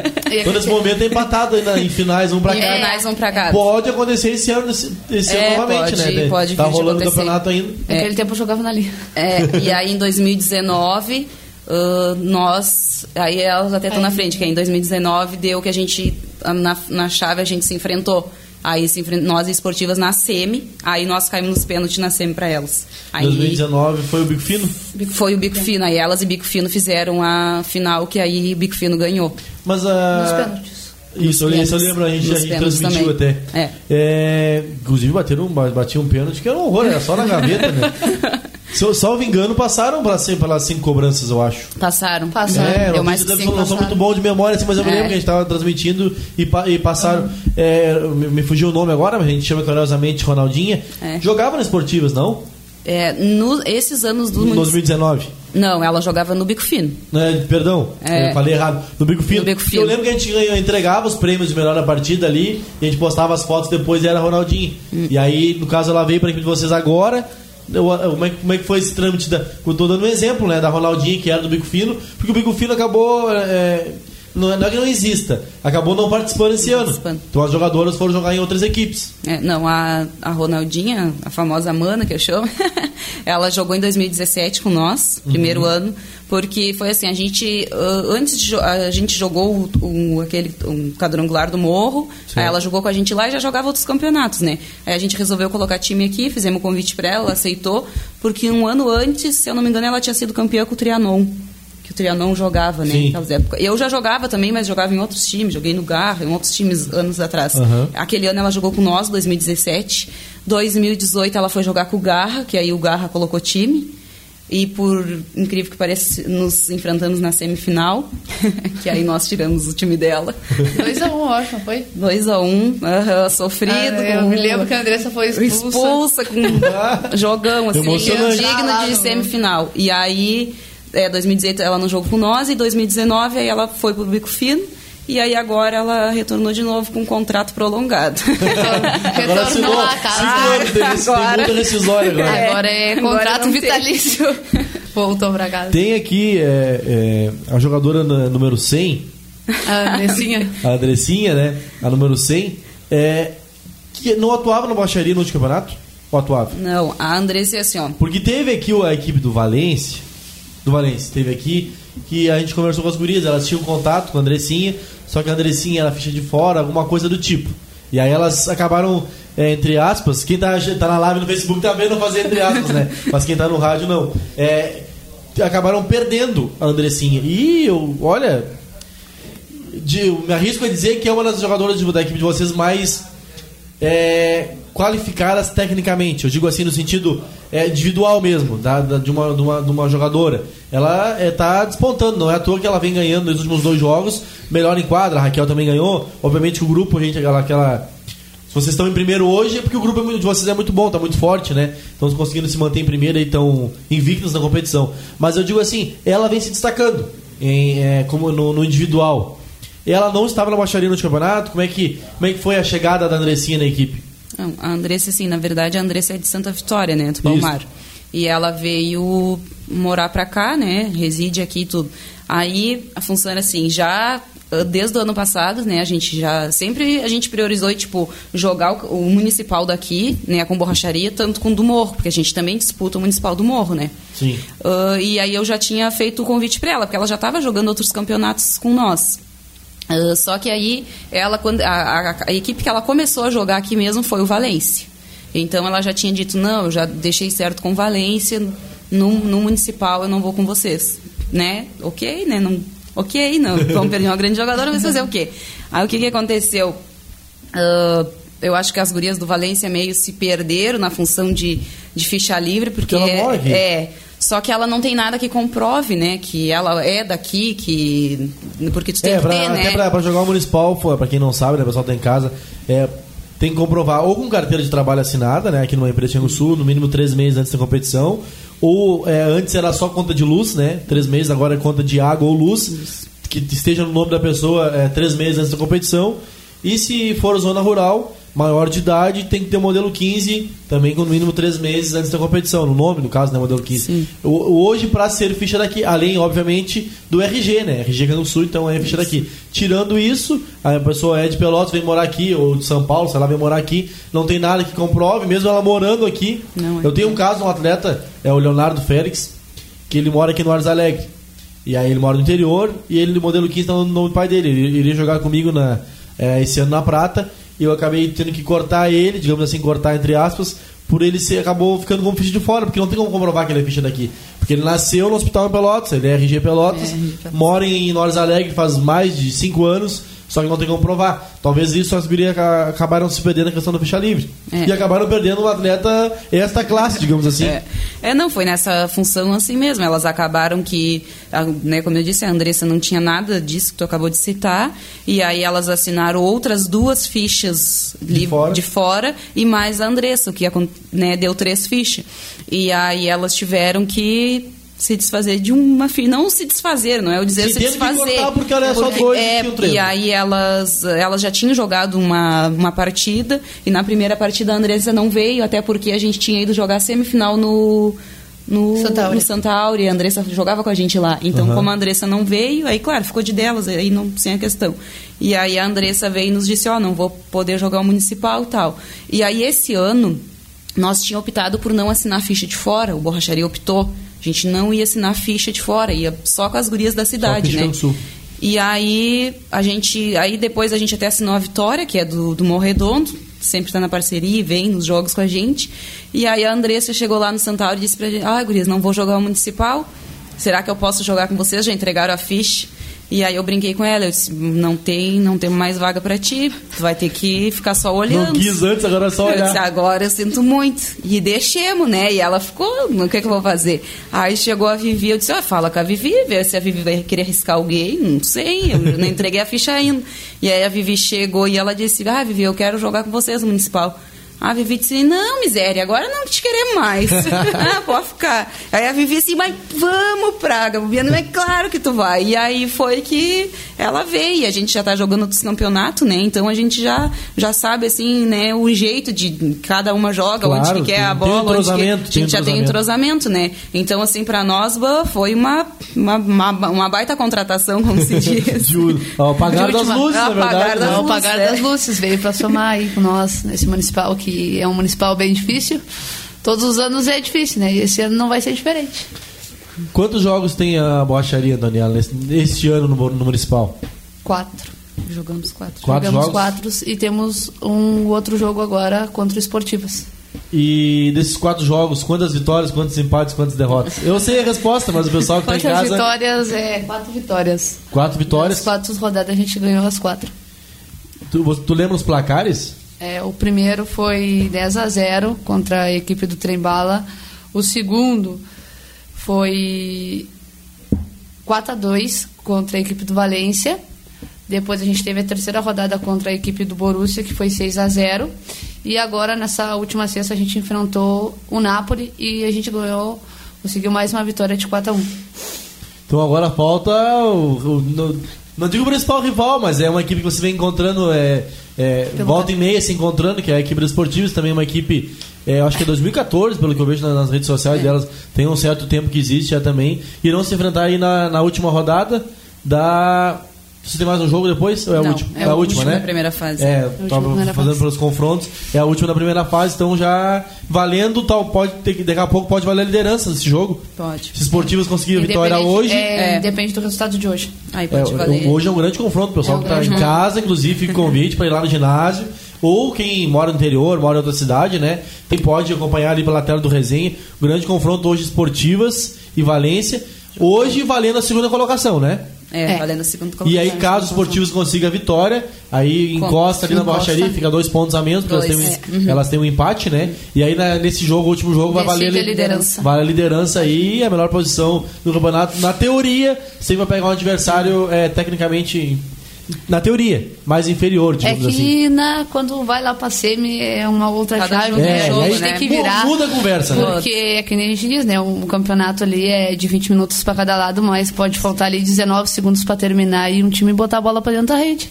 [SPEAKER 1] Todo esse momento é empatado ainda em finais, um pra cá.
[SPEAKER 2] Em finais, um pra cá.
[SPEAKER 1] Pode acontecer esse ano, esse
[SPEAKER 2] é,
[SPEAKER 1] ano novamente,
[SPEAKER 2] pode,
[SPEAKER 1] né?
[SPEAKER 2] Pode
[SPEAKER 1] Tá rolando o campeonato ainda.
[SPEAKER 3] É. Naquele tempo eu jogava na linha.
[SPEAKER 2] É, e aí em 2019 Uh, nós, aí elas até estão na frente, que em 2019 deu que a gente, na, na chave a gente se enfrentou. Aí se enfrent... nós esportivas na semi, aí nós caímos nos pênaltis na semi para elas. Aí,
[SPEAKER 1] 2019 foi o Bico Fino?
[SPEAKER 2] Foi o Bico Fino, aí elas e Bico Fino fizeram a final que aí Bico Fino ganhou.
[SPEAKER 1] Mas a. Uh...
[SPEAKER 3] Nos pênaltis.
[SPEAKER 1] Isso, eu, isso eu lembro, a gente, a gente transmitiu
[SPEAKER 2] também.
[SPEAKER 1] até.
[SPEAKER 2] É.
[SPEAKER 1] É, inclusive bateram um, batiam um pênalti que era um horror, era só na gaveta, né? (laughs) Se eu salvo engano, passaram pelas, pelas cinco cobranças, eu acho.
[SPEAKER 2] Passaram.
[SPEAKER 3] Passaram.
[SPEAKER 1] É, não,
[SPEAKER 2] mais cinco,
[SPEAKER 1] não sou muito bom de memória, assim, mas eu me
[SPEAKER 2] É.
[SPEAKER 1] lembro que a gente estava transmitindo e, e passaram. Uhum. É, me, me, fugiu o nome agora, mas a gente chama carinhosamente Ronaldinha.
[SPEAKER 2] É.
[SPEAKER 1] Jogava nas esportivas, não?
[SPEAKER 2] É, no, esses anos do
[SPEAKER 1] Em
[SPEAKER 2] munici-
[SPEAKER 1] 2019.
[SPEAKER 2] Não, ela jogava no Bico Fino.
[SPEAKER 1] Né, perdão,
[SPEAKER 2] É.
[SPEAKER 1] eu falei errado. No Bico Fino.
[SPEAKER 2] No Bico Fino.
[SPEAKER 1] Eu lembro que a gente entregava os prêmios de melhor da partida ali, e a gente postava as fotos depois e era Ronaldinho.
[SPEAKER 2] Hum.
[SPEAKER 1] E aí, no caso, ela veio pra equipe de vocês agora. Como, é, que- como é que foi esse trâmite? Da, eu tô dando um exemplo, né, da Ronaldinha, que era do Bico Fino, porque o Bico Fino acabou. é, não, é- não é que não exista, acabou não participando esse ano.
[SPEAKER 2] Participando.
[SPEAKER 1] Então as jogadoras foram jogar em outras equipes.
[SPEAKER 2] É, não, a, a Ronaldinha, a famosa Mana, que eu chamo, (laughs) ela jogou em 2017 com nós, primeiro ano, porque foi assim, a gente, ah, antes de a gente jogou o- aquele um quadrangular do Morro,
[SPEAKER 1] Sim.
[SPEAKER 2] aí ela jogou com a gente lá e já jogava outros campeonatos, né? Aí a gente resolveu colocar time aqui, fizemos um convite pra ela, ela aceitou, porque um ano antes, se eu não me engano, ela tinha sido campeã com o Trianon. Que o Trianon jogava, né? Naquelas épocas. Eu já jogava também, mas jogava em outros times. Joguei no Garra, em outros times anos atrás.
[SPEAKER 1] Aham.
[SPEAKER 2] Aquele ano ela jogou com nós, 2017. 2018 ela foi jogar com o Garra, que aí o Garra colocou time. E por incrível que pareça, nos enfrentamos na semifinal, (laughs) que aí nós tiramos o time dela.
[SPEAKER 3] 2x1, eu acho, não foi?
[SPEAKER 2] 2 a 1 um, aham, sofrido.
[SPEAKER 3] Ah, eu
[SPEAKER 2] com-
[SPEAKER 3] me lembro que a Andressa foi expulsa.
[SPEAKER 2] expulsa com (laughs) jogão, assim, digno de semifinal. E aí, é, 2018 ela não jogou com nós, e 2019 aí ela foi pro Bico Fino. E aí agora ela retornou de novo com um contrato prolongado. (laughs)
[SPEAKER 1] Agora
[SPEAKER 3] Retornou
[SPEAKER 1] assinou
[SPEAKER 3] à casa.
[SPEAKER 1] cinco anos, tem, tem
[SPEAKER 2] Agora-
[SPEAKER 1] multa rescisória agora.
[SPEAKER 2] É.
[SPEAKER 3] Agora é
[SPEAKER 2] Agora
[SPEAKER 3] contrato
[SPEAKER 2] tem.
[SPEAKER 3] vitalício. (laughs) Voltou pra casa.
[SPEAKER 1] Tem aqui é, é, a jogadora na- número 100,
[SPEAKER 3] A Andressinha.
[SPEAKER 1] a Andressinha, né? A número 100, é, que não atuava no Baixaria no último campeonato? Ou atuava?
[SPEAKER 2] Não, a Andressa é assim, ó.
[SPEAKER 1] Porque teve aqui a equipe do Valência, do Valência, teve aqui, que a gente conversou com as gurias, elas tinham contato com a Andressinha, só que a Andressinha era ficha de fora, alguma coisa do tipo. E aí elas acabaram, é, entre aspas, quem tá, tá na live no Facebook tá vendo fazer entre aspas, né? (laughs) Mas quem tá no rádio não. É, acabaram perdendo a Andressinha. E eu, olha, de, eu me arrisco a dizer que é uma das jogadoras da equipe de vocês mais é, qualificadas tecnicamente. Eu digo assim no sentido é, individual mesmo, da, da- de, uma, de, uma, de uma jogadora. Ela está despontando, não é à toa que ela vem ganhando nos últimos dois jogos, melhor em quadra, a Raquel também ganhou. Obviamente que o grupo, gente, aquela. aquela se vocês estão em primeiro hoje é porque o grupo é de vocês é muito bom, tá muito forte, né? Estão conseguindo se manter em primeiro e estão invictos na competição. Mas eu digo assim, ela vem se destacando em, é, como no, no individual. Ela não estava na baixaria no campeonato. Como é que como é que foi a chegada da Andressinha na equipe?
[SPEAKER 2] Não, a Andressa, assim, na verdade, a Andressa é de Santa Vitória, né, do Palmar. E ela veio morar pra cá, né, reside aqui e tudo. Aí, a função era assim, já ah, desde o ano passado, né, a gente já, sempre a gente priorizou, tipo, jogar o, o municipal daqui, né, com borracharia, tanto com o do Morro, porque a gente também disputa o municipal do Morro, né.
[SPEAKER 1] Sim.
[SPEAKER 2] Ah, e aí eu já tinha feito o convite para ela, porque ela já estava jogando outros campeonatos com nós. Ah, só que aí ela quando a, a- a equipe que ela começou a jogar aqui mesmo foi o Valência. Então ela já tinha dito não, eu já deixei certo com o Valência, no, no municipal eu não vou com vocês, né? Ok, né? Não, ok, não. (laughs) Vamos perder uma grande jogadora, mas fazer o quê? Aí o que que aconteceu? Ah, eu acho que as gurias do Valência meio se perderam na função de, de ficha livre, porque,
[SPEAKER 1] Porque
[SPEAKER 2] é só que ela não tem nada que comprove, né? Que ela é daqui, que porque tu tem
[SPEAKER 1] É,
[SPEAKER 2] que
[SPEAKER 1] pra,
[SPEAKER 2] ter, né?
[SPEAKER 1] até pra, pra jogar o municipal, pra quem não sabe, né, o pessoal tá em casa, é, tem que comprovar ou com carteira de trabalho assinada, né, aqui numa empresa no Sul, no mínimo três meses antes da competição, ou é, antes era só conta de luz, né, três meses, agora é conta de água ou luz, que esteja no nome da pessoa é, três meses antes da competição, e se for zona rural, maior de idade, tem que ter o modelo 15, também com no mínimo três meses antes da competição, no nome, no caso, né, modelo 15.
[SPEAKER 2] Sim.
[SPEAKER 1] O- Hoje, para ser ficha daqui, além, obviamente, do RG, né? RG que é no Sul, então é ficha daqui. Tirando isso, a pessoa é de Pelotas, vem morar aqui, ou de São Paulo, sei lá, vem morar aqui, não tem nada que comprove, mesmo ela morando aqui.
[SPEAKER 2] Não, é.
[SPEAKER 1] Eu tenho um caso, um atleta, é o Leonardo Félix, que ele mora aqui no Artes Alegre. E aí ele mora no interior, e ele, no modelo 15, tá no nome do pai dele. Ele iria jogar comigo na, é, esse ano na Prata, e eu acabei tendo que cortar ele, digamos assim, cortar entre aspas, por ele ser, acabou ficando como ficha de fora, porque não tem como comprovar que ele é ficha daqui. Porque ele nasceu no hospital em Pelotas, ele é RG Pelotas,
[SPEAKER 2] É, RG
[SPEAKER 1] mora em Nortes Alegre faz mais de 5 anos, só que não tem como provar. Talvez isso as gurias aca- acabaram se perdendo na questão da ficha livre.
[SPEAKER 2] É.
[SPEAKER 1] E acabaram perdendo um atleta esta classe, digamos assim.
[SPEAKER 2] É. É, não, foi nessa função assim mesmo. Elas acabaram que, né, como eu disse, a Andressa não tinha nada disso que tu acabou de citar. E aí elas assinaram outras duas fichas
[SPEAKER 1] De fora.
[SPEAKER 2] de fora e mais a Andressa, o que né, deu três fichas. E aí elas tiveram que se desfazer de uma filha. Não se desfazer, não é o dizer
[SPEAKER 1] Se
[SPEAKER 2] se, desfazer.
[SPEAKER 1] porque ela é só dois
[SPEAKER 2] é,
[SPEAKER 1] e um.
[SPEAKER 2] E aí elas, elas já tinham jogado uma, uma partida, e na primeira partida a Andressa não veio, até porque a gente tinha ido jogar semifinal no. No
[SPEAKER 3] Santa Áurea.
[SPEAKER 2] no a Andressa jogava com a gente lá. Então,
[SPEAKER 1] Aham.
[SPEAKER 2] como a Andressa não veio, aí, claro, ficou de delas, aí não sem a questão. E aí a Andressa veio e nos disse: Ó, não vou poder jogar o municipal e tal. E aí, esse ano, nós tínhamos optado por não assinar a ficha de fora, o Borracharia optou. A gente não ia assinar ficha de fora, ia só com as gurias da cidade, né?
[SPEAKER 1] do Sul.
[SPEAKER 2] E aí a gente, aí depois a gente até assinou a Vitória, que é do, do Morredondo, sempre está na parceria e vem nos jogos com a gente. E aí a Andressa chegou lá no Santauro e disse pra gente: "Ah, gurias, não vou jogar o municipal. Será que eu posso jogar com vocês? Já entregaram a ficha?" E aí eu brinquei com ela, eu disse: "Não tem, não tem mais vaga para ti. Tu vai ter que ficar só olhando."
[SPEAKER 1] Não quis antes, agora é só
[SPEAKER 2] Eu disse,
[SPEAKER 1] olhar.
[SPEAKER 2] agora eu sinto muito. E deixemos, né? E ela ficou, o que, que eu vou fazer? Aí chegou a Vivi, eu disse, ó, fala com a Vivi, vê se a Vivi vai querer arriscar alguém. Não sei, eu (laughs) não entreguei a ficha ainda. E aí a Vivi chegou e ela disse, ah, Vivi, eu quero jogar com vocês no municipal. A Vivi disse, não, miséria, agora não te queremos mais. (laughs) ah, pode ficar. Aí a Vivi assim, mas vamos, Praga, Bibiana, é claro que tu vai. E aí foi que ela veio. E a gente já tá jogando outros campeonatos, né? Então a gente já, já sabe, assim, né, o jeito de cada uma joga,
[SPEAKER 1] Claro,
[SPEAKER 2] onde que quer a
[SPEAKER 1] tem- tem
[SPEAKER 2] bola, onde que...
[SPEAKER 1] entrosamento,
[SPEAKER 2] A
[SPEAKER 1] tem
[SPEAKER 2] gente já tem entrosamento, né? Então, assim, pra nós, foi uma, uma, uma, uma baita contratação, como se (laughs) diz.
[SPEAKER 1] De, o- ao apagar das
[SPEAKER 3] última.
[SPEAKER 1] luzes, na
[SPEAKER 2] Apagar das
[SPEAKER 1] né?
[SPEAKER 3] O
[SPEAKER 2] luzes,
[SPEAKER 3] Pagar
[SPEAKER 2] é.
[SPEAKER 3] das Luzes veio para somar aí com nós nesse municipal, que é um municipal bem difícil. Todos os anos é difícil, né? E esse ano não vai ser diferente.
[SPEAKER 1] Quantos jogos tem a borracharia, Daniela, nesse- este ano no, no Municipal?
[SPEAKER 3] Quatro.
[SPEAKER 2] Jogamos quatro.
[SPEAKER 1] Quatro
[SPEAKER 3] Jogamos
[SPEAKER 1] jogos?
[SPEAKER 3] quatro e temos um outro jogo agora contra o Esportivas.
[SPEAKER 1] E desses quatro jogos, quantas vitórias, quantos empates, quantas derrotas? Eu sei a resposta, mas o pessoal que tá em
[SPEAKER 3] Quantas
[SPEAKER 1] casa.
[SPEAKER 3] vitórias? É, quatro vitórias.
[SPEAKER 1] Quatro vitórias.
[SPEAKER 3] As quatro rodadas a gente ganhou as quatro.
[SPEAKER 1] Tu, tu lembra os placares?
[SPEAKER 3] É, o primeiro foi 10 a 0 contra a equipe do Trembala. O segundo foi 4 a 2 contra a equipe do Valência. Depois a gente teve a terceira rodada contra a equipe do Borussia, que foi 6 a 0 E agora, nessa última sexta, a gente enfrentou o Napoli e a gente ganhou, conseguiu mais uma vitória de 4 a 1
[SPEAKER 1] Então agora falta o. o- não digo o principal rival, mas é uma equipe que você vem encontrando. É, é, volta e meia se encontrando, que é a equipe dos esportivos, também uma equipe. é, acho que é 2014, pelo que eu vejo na- nas redes sociais delas, tem um certo tempo que existe já também. Irão se enfrentar aí na, na última rodada da. Você tem mais um jogo depois? Ou é a
[SPEAKER 2] Não,
[SPEAKER 1] última?
[SPEAKER 2] é
[SPEAKER 1] a
[SPEAKER 2] a
[SPEAKER 1] última,
[SPEAKER 2] última
[SPEAKER 1] né?
[SPEAKER 2] da primeira fase.
[SPEAKER 1] É,
[SPEAKER 3] última
[SPEAKER 1] tava fazendo
[SPEAKER 3] fase.
[SPEAKER 1] pelos confrontos. É a última da primeira fase, então já valendo, tal, pode ter, que- daqui a pouco pode valer a liderança desse jogo.
[SPEAKER 2] Pode.
[SPEAKER 1] Se esportivos conseguirem a vitória hoje.
[SPEAKER 3] É,
[SPEAKER 2] É.
[SPEAKER 3] Depende do resultado de hoje.
[SPEAKER 2] Aí
[SPEAKER 1] É,
[SPEAKER 2] pode valer.
[SPEAKER 1] hoje é um grande confronto, pessoal
[SPEAKER 3] É um
[SPEAKER 1] que está
[SPEAKER 3] grande
[SPEAKER 1] em casa, inclusive, fica convite para ir lá no ginásio. Ou quem mora no interior, mora em outra cidade, né? Quem pode acompanhar ali pela tela do resenha. Grande confronto hoje esportivas e Valência. Hoje valendo a segunda colocação, né?
[SPEAKER 2] É,
[SPEAKER 3] É.
[SPEAKER 2] valendo a segunda
[SPEAKER 1] E aí, caso o Esportivos consiga a vitória, aí
[SPEAKER 2] Com-
[SPEAKER 1] encosta ali na borracharia, fica dois pontos a menos, porque elas têm, um,
[SPEAKER 2] é.
[SPEAKER 1] elas têm um empate, né? E aí na- nesse jogo, o último jogo, vai
[SPEAKER 3] Decide
[SPEAKER 1] valer
[SPEAKER 3] a liderança.
[SPEAKER 1] Vale a liderança aí, a melhor posição do campeonato. Na teoria, sempre vai pegar um adversário é, tecnicamente. Na teoria, mais inferior,
[SPEAKER 3] É
[SPEAKER 1] digamos
[SPEAKER 3] que
[SPEAKER 1] assim.
[SPEAKER 3] na, quando vai lá pra semi é uma outra
[SPEAKER 2] Cada
[SPEAKER 3] chave,
[SPEAKER 2] jogo
[SPEAKER 3] né?
[SPEAKER 1] é
[SPEAKER 3] a gente
[SPEAKER 1] jogo,
[SPEAKER 3] tem
[SPEAKER 2] né?
[SPEAKER 3] que virar.
[SPEAKER 1] Muda a conversa, né?
[SPEAKER 3] Porque é que nem a gente diz, né? O campeonato ali é de 20 minutos pra cada lado, mas pode faltar ali 19 segundos pra terminar e um time botar a bola pra dentro da rede.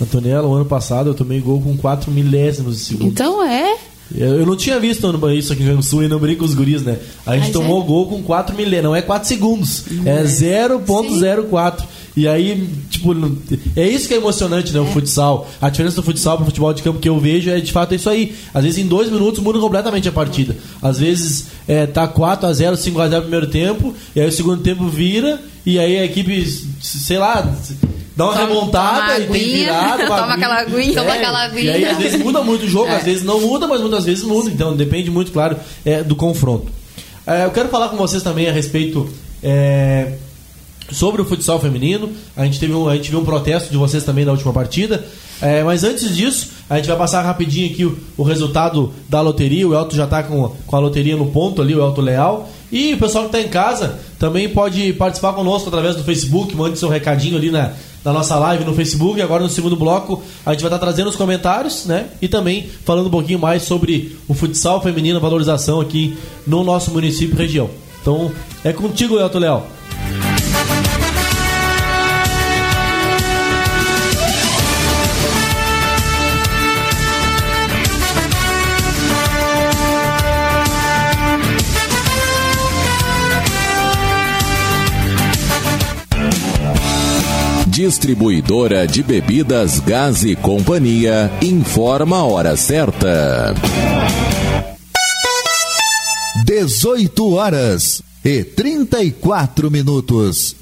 [SPEAKER 1] Antonella, o ano passado eu tomei gol com 4 milésimos de segundo.
[SPEAKER 3] Então é.
[SPEAKER 1] Eu, eu não tinha visto isso aqui no Rio Grande do Sul e não brinco com os guris, né? A gente
[SPEAKER 3] Mas
[SPEAKER 1] tomou
[SPEAKER 3] é.
[SPEAKER 1] gol com 4 milésimos, não é 4 segundos, é 0.04. E aí, tipo, é isso que é emocionante, né? O futsal. A diferença do futsal pro futebol de campo que eu vejo é de fato isso aí. Às vezes em dois minutos muda completamente a partida. Às vezes é, tá 4 a 0 5 a 0 no primeiro tempo, e aí o segundo tempo vira, e aí a equipe, sei lá, dá uma
[SPEAKER 2] Toma-
[SPEAKER 1] remontada
[SPEAKER 2] toma
[SPEAKER 1] e tem
[SPEAKER 2] aguinha,
[SPEAKER 1] virada. uma (laughs)
[SPEAKER 2] toma aquela aguinha.
[SPEAKER 3] Toma aquela
[SPEAKER 1] É, E aí
[SPEAKER 3] aguinha.
[SPEAKER 1] às vezes muda muito o jogo, (laughs)
[SPEAKER 2] É.
[SPEAKER 1] às vezes não muda, mas muitas vezes muda. Então depende muito, claro, é, do confronto. É, eu quero falar com vocês também a respeito é, sobre o futsal feminino. A gente, teve um, a gente viu um protesto de vocês também na última partida. É, mas antes disso, a gente vai passar rapidinho aqui o, o resultado da loteria. O Elton já está com, com a loteria no ponto ali, o Elton Leal. E o pessoal que está em casa também pode participar conosco através do Facebook. Mande seu recadinho ali na, na nossa live no Facebook. Agora no segundo bloco a gente vai estar trazendo os comentários, né? E também falando um pouquinho mais sobre o futsal feminino, valorização aqui no nosso município e região. Então é contigo, Elton Leal.
[SPEAKER 4] Distribuidora de bebidas Gás e Companhia informa a hora certa.
[SPEAKER 5] 18 horas e 34 minutos.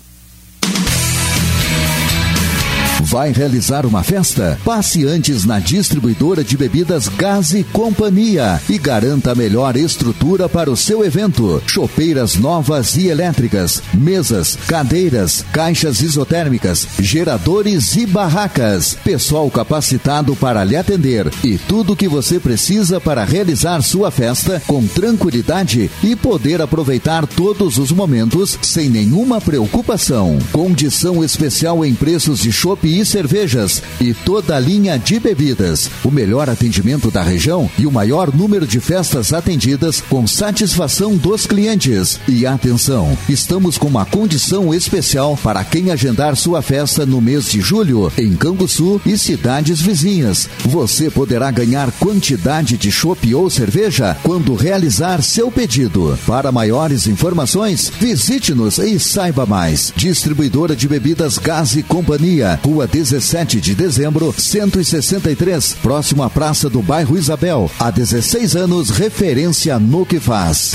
[SPEAKER 5] Vai realizar uma festa? Passe antes na distribuidora de bebidas Gás e Companhia e garanta a melhor estrutura para o seu evento. Chopeiras novas e elétricas, mesas, cadeiras, caixas isotérmicas, geradores e barracas. Pessoal capacitado para lhe atender e tudo o que você precisa para realizar sua festa com tranquilidade e poder aproveitar todos os momentos sem nenhuma preocupação. Condição especial em preços de chopp e cervejas e toda a linha de bebidas. O melhor atendimento da região e o maior número de festas atendidas com satisfação dos clientes. E atenção, estamos com uma condição especial para quem agendar sua festa no mês de julho em Canguçu e cidades vizinhas. Você poderá ganhar quantidade de chopp ou cerveja quando realizar seu pedido. Para maiores informações, visite-nos e saiba mais. Distribuidora de bebidas Gás e Companhia, Rua 17 de dezembro, 163, próximo à Praça do Bairro Isabel. Há 16 anos, referência no que faz.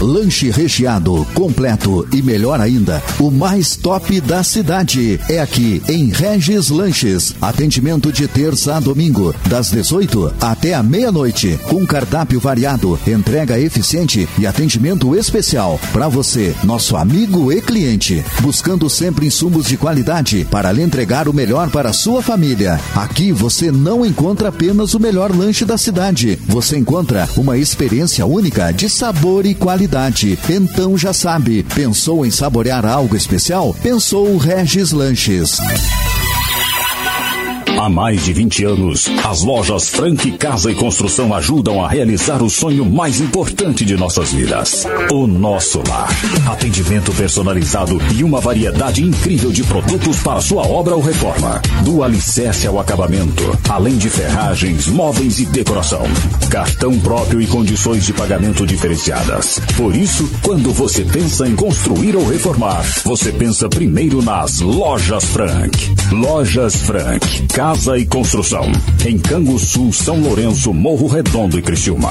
[SPEAKER 5] Lanche recheado, completo e melhor ainda, o mais top da cidade. É aqui em Regis Lanches. Atendimento de terça a domingo, das 18 até a meia-noite, com cardápio variado, entrega eficiente e atendimento especial para você, nosso amigo e cliente. Buscando sempre insumos de qualidade para lhe entregar o melhor para a sua família. Aqui você não encontra apenas o melhor lanche da cidade, você encontra uma experiência única de sabor e qualidade qualidade. Então já sabe, pensou em saborear algo especial? Pensou Regis Lanches.
[SPEAKER 6] Há mais de 20 anos, as lojas Frank Casa e Construção ajudam a realizar o sonho mais importante de nossas vidas: o nosso lar. Atendimento personalizado e uma variedade incrível de produtos para sua obra ou reforma. Do alicerce ao acabamento, além de ferragens, móveis e decoração. Cartão próprio e condições de pagamento diferenciadas. Por isso, quando você pensa em construir ou reformar, você pensa primeiro nas Lojas Frank. Lojas Frank. Casa e Construção. Em Canguçu, São Lourenço, Morro Redondo e Criciúma.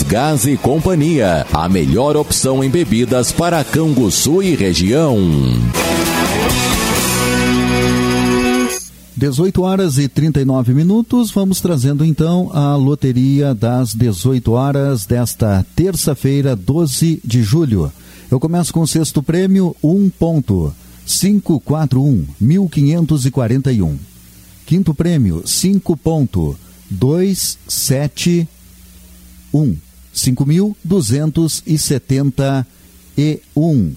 [SPEAKER 4] Gás e Companhia, a melhor opção em bebidas para Canguçu e região.
[SPEAKER 5] 18 horas e 39 minutos. Vamos trazendo então a loteria das 18 horas desta terça-feira, 12 de julho. Eu começo com o sexto prêmio, 1.541, 1541. Quinto prêmio, 5.271, 5.271.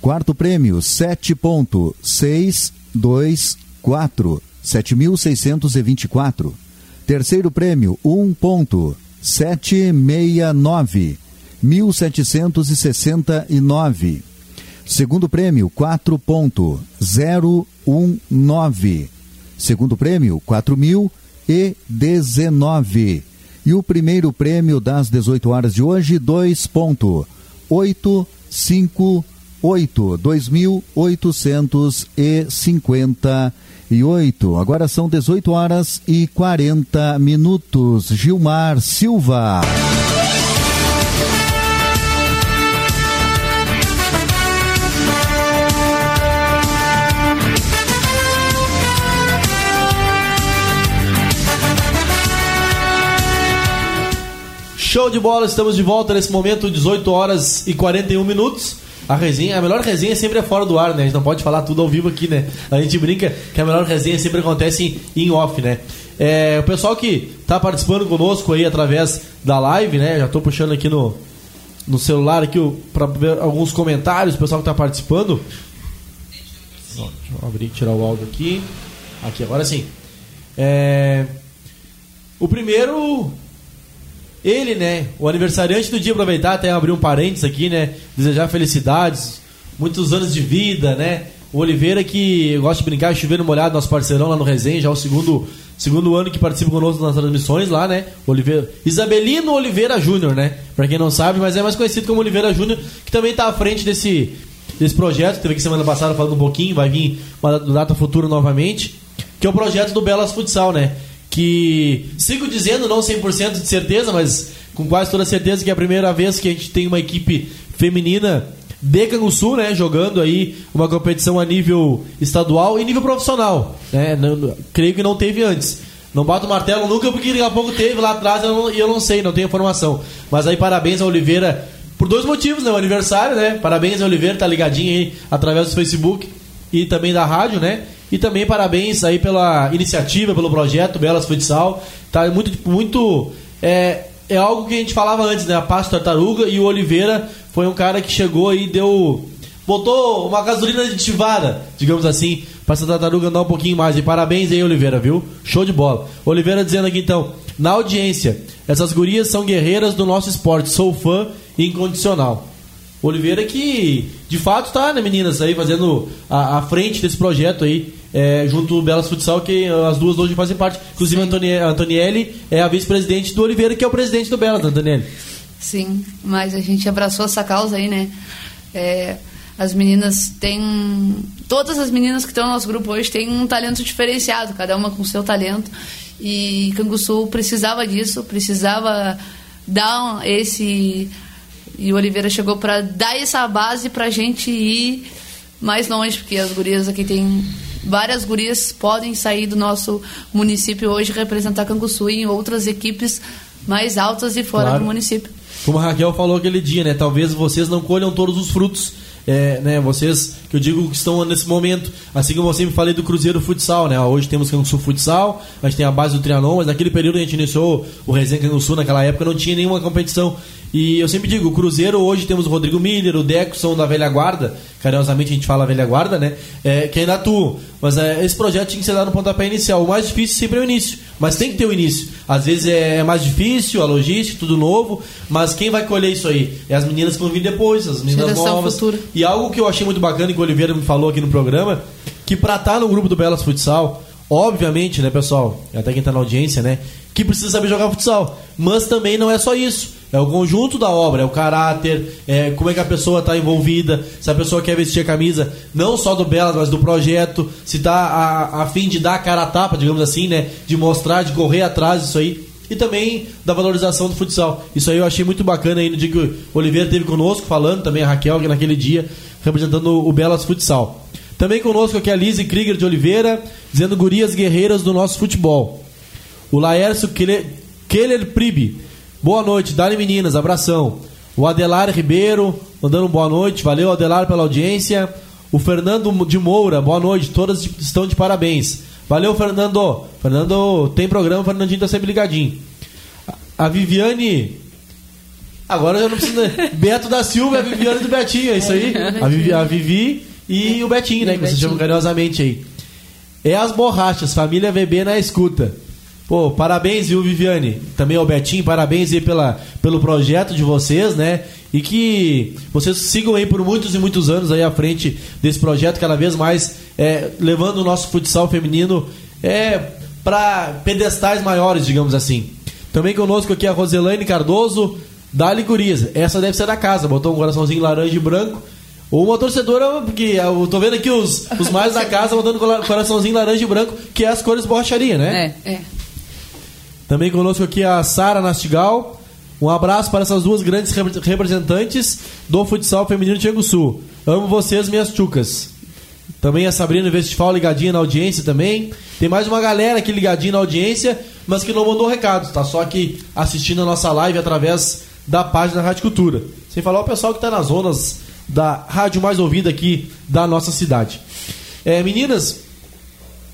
[SPEAKER 5] Quarto prêmio, 7.624, 7.624. Terceiro prêmio, 1.769, 1.769. Segundo prêmio, 4.019. Segundo prêmio, 4.019. E o primeiro prêmio das 18 horas de hoje, 2.858, 2.858. Agora são 18 horas e 40 minutos. Gilmar Silva.
[SPEAKER 1] Show de bola, estamos de volta nesse momento, 18 horas e 41 minutos. A resenha, a melhor resenha sempre é fora do ar, né? A gente não pode falar tudo ao vivo aqui, né? A gente brinca que a melhor resenha sempre acontece em, off, né? É, o pessoal que tá participando conosco aí através da live, né? Já tô puxando aqui no, no celular aqui para ver alguns comentários, o pessoal que tá participando. Ó, deixa eu abrir e tirar o áudio aqui. Aqui, agora sim. É, o primeiro ele, né, o aniversariante do dia, aproveitar até abrir um parênteses aqui, né, desejar felicidades, muitos anos de vida, né, o Oliveira que eu gosto de brincar, chovendo molhado, nosso parceirão lá no Resenha, já é o segundo, segundo ano que participa conosco nas transmissões lá, né, Oliveira, Isabelino Oliveira Júnior, né, pra quem não sabe, mas é mais conhecido como Oliveira Júnior, que também tá à frente desse, desse projeto, teve aqui semana passada falando um pouquinho, vai vir uma data futura novamente, que é o projeto do Belas Futsal, né, que sigo dizendo, não 100% de certeza, mas com quase toda certeza que é a primeira vez que a gente tem uma equipe feminina de Canguçu, né, jogando aí uma competição a nível estadual e nível profissional, né, não, creio que não teve antes. Não bato o martelo nunca porque daqui a pouco teve lá atrás e eu, eu, não sei, não tenho informação. Mas aí parabéns a Oliveira por dois motivos, né, o aniversário, né, parabéns a Oliveira, tá ligadinho aí através do Facebook e também da rádio, né, e também parabéns aí pela iniciativa, pelo projeto Belas Futsal. Tá muito, muito. É, é algo que a gente falava antes, né? A Passo Tartaruga e o Oliveira foi um cara que chegou e deu. Botou uma gasolina aditivada, digamos assim, para essa tartaruga andar um pouquinho mais. E parabéns aí, Oliveira, viu? Show de bola. Oliveira dizendo aqui então, na audiência, essas gurias são guerreiras do nosso esporte. Sou fã incondicional. Oliveira que de fato está, né, meninas, aí fazendo a, a frente desse projeto aí, é, junto Belas Futsal, que as duas hoje fazem parte. Inclusive a Antonielli é a vice-presidente do Oliveira, que é o presidente do Belas, Antonielli.
[SPEAKER 3] Sim, mas a gente abraçou essa causa aí, né? É, as meninas têm. Todas as meninas que estão no nosso grupo hoje têm um talento diferenciado, cada uma com seu talento. E Canguçu precisava disso, precisava dar esse e o Oliveira chegou para dar essa base para a gente ir mais longe, porque as gurias aqui tem várias gurias podem sair do nosso município hoje representar Canguçu em outras equipes mais altas e fora claro. do município.
[SPEAKER 1] Como a Raquel falou aquele dia, né? Talvez vocês não colham todos os frutos é, né, vocês que eu digo que estão nesse momento, assim como eu sempre falei do Cruzeiro Futsal, né? Hoje temos Canguçu Futsal, a gente tem a base do Trianon, mas naquele período a gente iniciou o Resenha Canguçu, naquela época não tinha nenhuma competição. E eu sempre digo, o Cruzeiro hoje temos o Rodrigo Miller, o Deco são da velha guarda, carinhosamente a gente fala velha guarda, né? É, que ainda atuam. Mas é, esse projeto tinha que ser dado no pontapé inicial. O mais difícil sempre é o início. Mas tem que ter o início. Às vezes é mais difícil, a logística, tudo novo, mas quem vai colher isso aí? É as meninas que vão vir depois, as meninas
[SPEAKER 3] Geração
[SPEAKER 1] novas.
[SPEAKER 3] futura.
[SPEAKER 1] E algo que eu achei muito bacana que o Oliveira me falou aqui no programa, que pra estar no grupo do Belas Futsal, obviamente, né, pessoal, até quem tá na audiência, né, que precisa saber jogar futsal. Mas também não é só isso. É o conjunto da obra, é o caráter, é como é que a pessoa está envolvida, se a pessoa quer vestir a camisa, não só do Belas, mas do projeto, se está a, a fim de dar a cara a tapa, digamos assim, né? De mostrar, de correr atrás disso aí. E também da valorização do futsal. Isso aí eu achei muito bacana aí no dia que o Oliveira esteve conosco, falando também a Raquel, que naquele dia, representando o Belas Futsal. Também conosco aqui a Lise Krieger de Oliveira, dizendo gurias guerreiras do nosso futebol. O Laércio Keller Keller Pribe. Boa noite, Dali meninas, abração. O Adelar Ribeiro, mandando boa noite. Valeu, Adelar, pela audiência. O Fernando de Moura, boa noite. Todas estão de parabéns. Valeu, Fernando. Fernando tem programa, o Fernandinho tá sempre ligadinho. A Viviane. Agora eu não preciso. (laughs) Beto da Silva, a Viviane do Betinho, é isso aí? A Vivi, a Vivi e o Betinho, né? Que vocês chamam carinhosamente aí. É as borrachas, família VB na escuta. Pô, parabéns, viu, Viviane? Também ao Betinho, parabéns aí pela, pelo projeto de vocês, né? E que vocês sigam aí por muitos e muitos anos aí à frente desse projeto, cada vez mais é, levando o nosso futsal feminino é, para pedestais maiores, digamos assim. Também conosco aqui a Roselaine Cardoso, da Ligurias. Essa deve ser da casa, botou um coraçãozinho laranja e branco. Ou uma torcedora, porque eu tô vendo aqui os, os mais da casa botando coraçãozinho laranja e branco, que é as cores borracharia, né?
[SPEAKER 2] É.
[SPEAKER 3] É.
[SPEAKER 1] Também conosco aqui a Sara Nastigal. Um abraço para essas duas grandes repre- representantes do futsal feminino de Sul. Amo vocês, minhas chucas. Também a Sabrina Vestival ligadinha na audiência também. Tem mais uma galera aqui ligadinha na audiência, mas que não mandou recado, tá só aqui assistindo a nossa live através da página Rádio Cultura. Sem falar o pessoal que está nas zonas da rádio mais ouvida aqui da nossa cidade. É, meninas,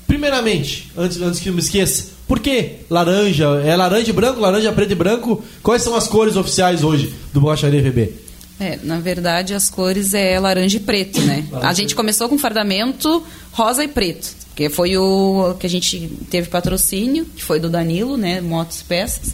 [SPEAKER 1] primeiramente, antes, antes que eu me esqueça, por que laranja? É laranja e branco, laranja, preto e branco? Quais são as cores oficiais hoje do Borracharia VB?
[SPEAKER 2] É, na verdade, as cores é laranja e preto, né? A gente começou com fardamento rosa e preto, que foi o que a gente teve patrocínio, que foi do Danilo, né? Motos e Peças.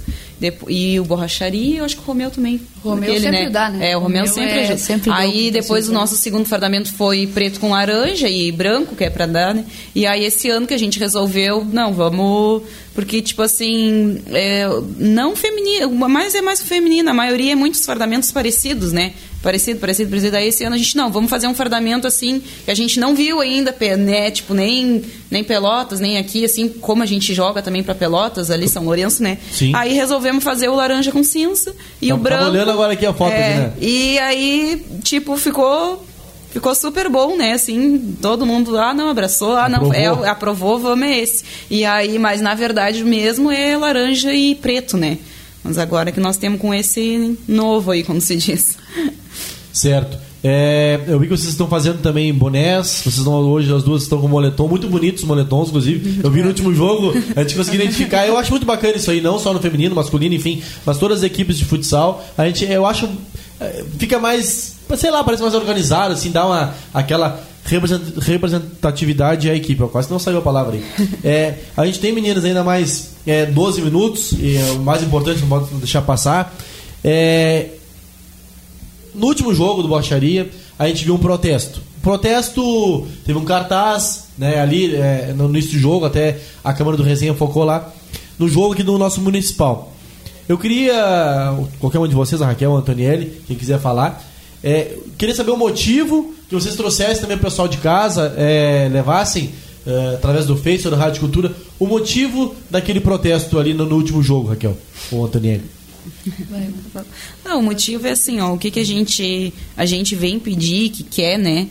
[SPEAKER 2] E o Borracharia, eu acho que o Romeu também.
[SPEAKER 3] Romeu
[SPEAKER 2] Aquele,
[SPEAKER 3] sempre dá, né?
[SPEAKER 2] É, o Romeu,
[SPEAKER 3] Romeu
[SPEAKER 2] sempre
[SPEAKER 3] é
[SPEAKER 2] ajuda.
[SPEAKER 3] sempre
[SPEAKER 2] Aí depois o
[SPEAKER 3] sempre
[SPEAKER 2] nosso segundo fardamento foi preto com laranja e branco, que é pra dar, né? E aí esse ano que a gente resolveu, não, vamos. Porque, tipo assim, é, não feminino, mas é mais feminina, a maioria é muitos fardamentos parecidos, né? Parecido, parecido, parecido. Aí esse ano a gente, não, vamos fazer um fardamento assim, que a gente não viu ainda, né? Tipo, nem, nem Pelotas, nem aqui, assim, como a gente joga também pra Pelotas, ali São Lourenço, né?
[SPEAKER 1] Sim.
[SPEAKER 2] Aí resolvemos fazer o laranja com cinza e
[SPEAKER 1] Tá-
[SPEAKER 2] o branco.
[SPEAKER 1] olhando agora aqui a foto
[SPEAKER 2] é,
[SPEAKER 1] aqui, né?
[SPEAKER 2] E aí, tipo, ficou. Ficou super bom, né? Assim, todo mundo, ah, não, abraçou, ah, não, é,
[SPEAKER 1] Aprovou.
[SPEAKER 2] aprovou, vamos é esse. E aí, mas na verdade mesmo é laranja e preto, né? Mas agora que nós temos com esse novo aí, como se diz.
[SPEAKER 1] Certo. É, eu vi que vocês estão fazendo também bonés. Vocês estão hoje, as duas estão com moletom, muito bonitos os moletons, inclusive. Eu vi no último jogo, a gente conseguiu identificar. Eu acho muito bacana isso aí, não só no feminino, masculino, enfim, mas todas as equipes de futsal. A gente, eu acho, é, fica mais, sei lá, parece mais organizado, assim, dá uma aquela representatividade à equipe. Ó, Quase não saiu a palavra aí. É, a gente tem meninas ainda mais é, 12 minutos, e é, o mais importante, não pode deixar passar. É, no último jogo do Borracharia, a gente viu um protesto. Protesto teve um cartaz, né, ali é, no início do jogo, até a Câmara do Resenha focou lá, no jogo aqui do nosso municipal. Eu queria, qualquer um de vocês, a Raquel, a Antonielli, quem quiser falar, é, queria saber o motivo que vocês trouxessem também o pessoal de casa, é, levassem, é, através do Face ou da Rádio Cultura, o motivo daquele protesto ali no, no último jogo, Raquel, ou Antonielli.
[SPEAKER 2] Não, o motivo é assim, ó, o que, que a gente a gente vem pedir, que quer, né?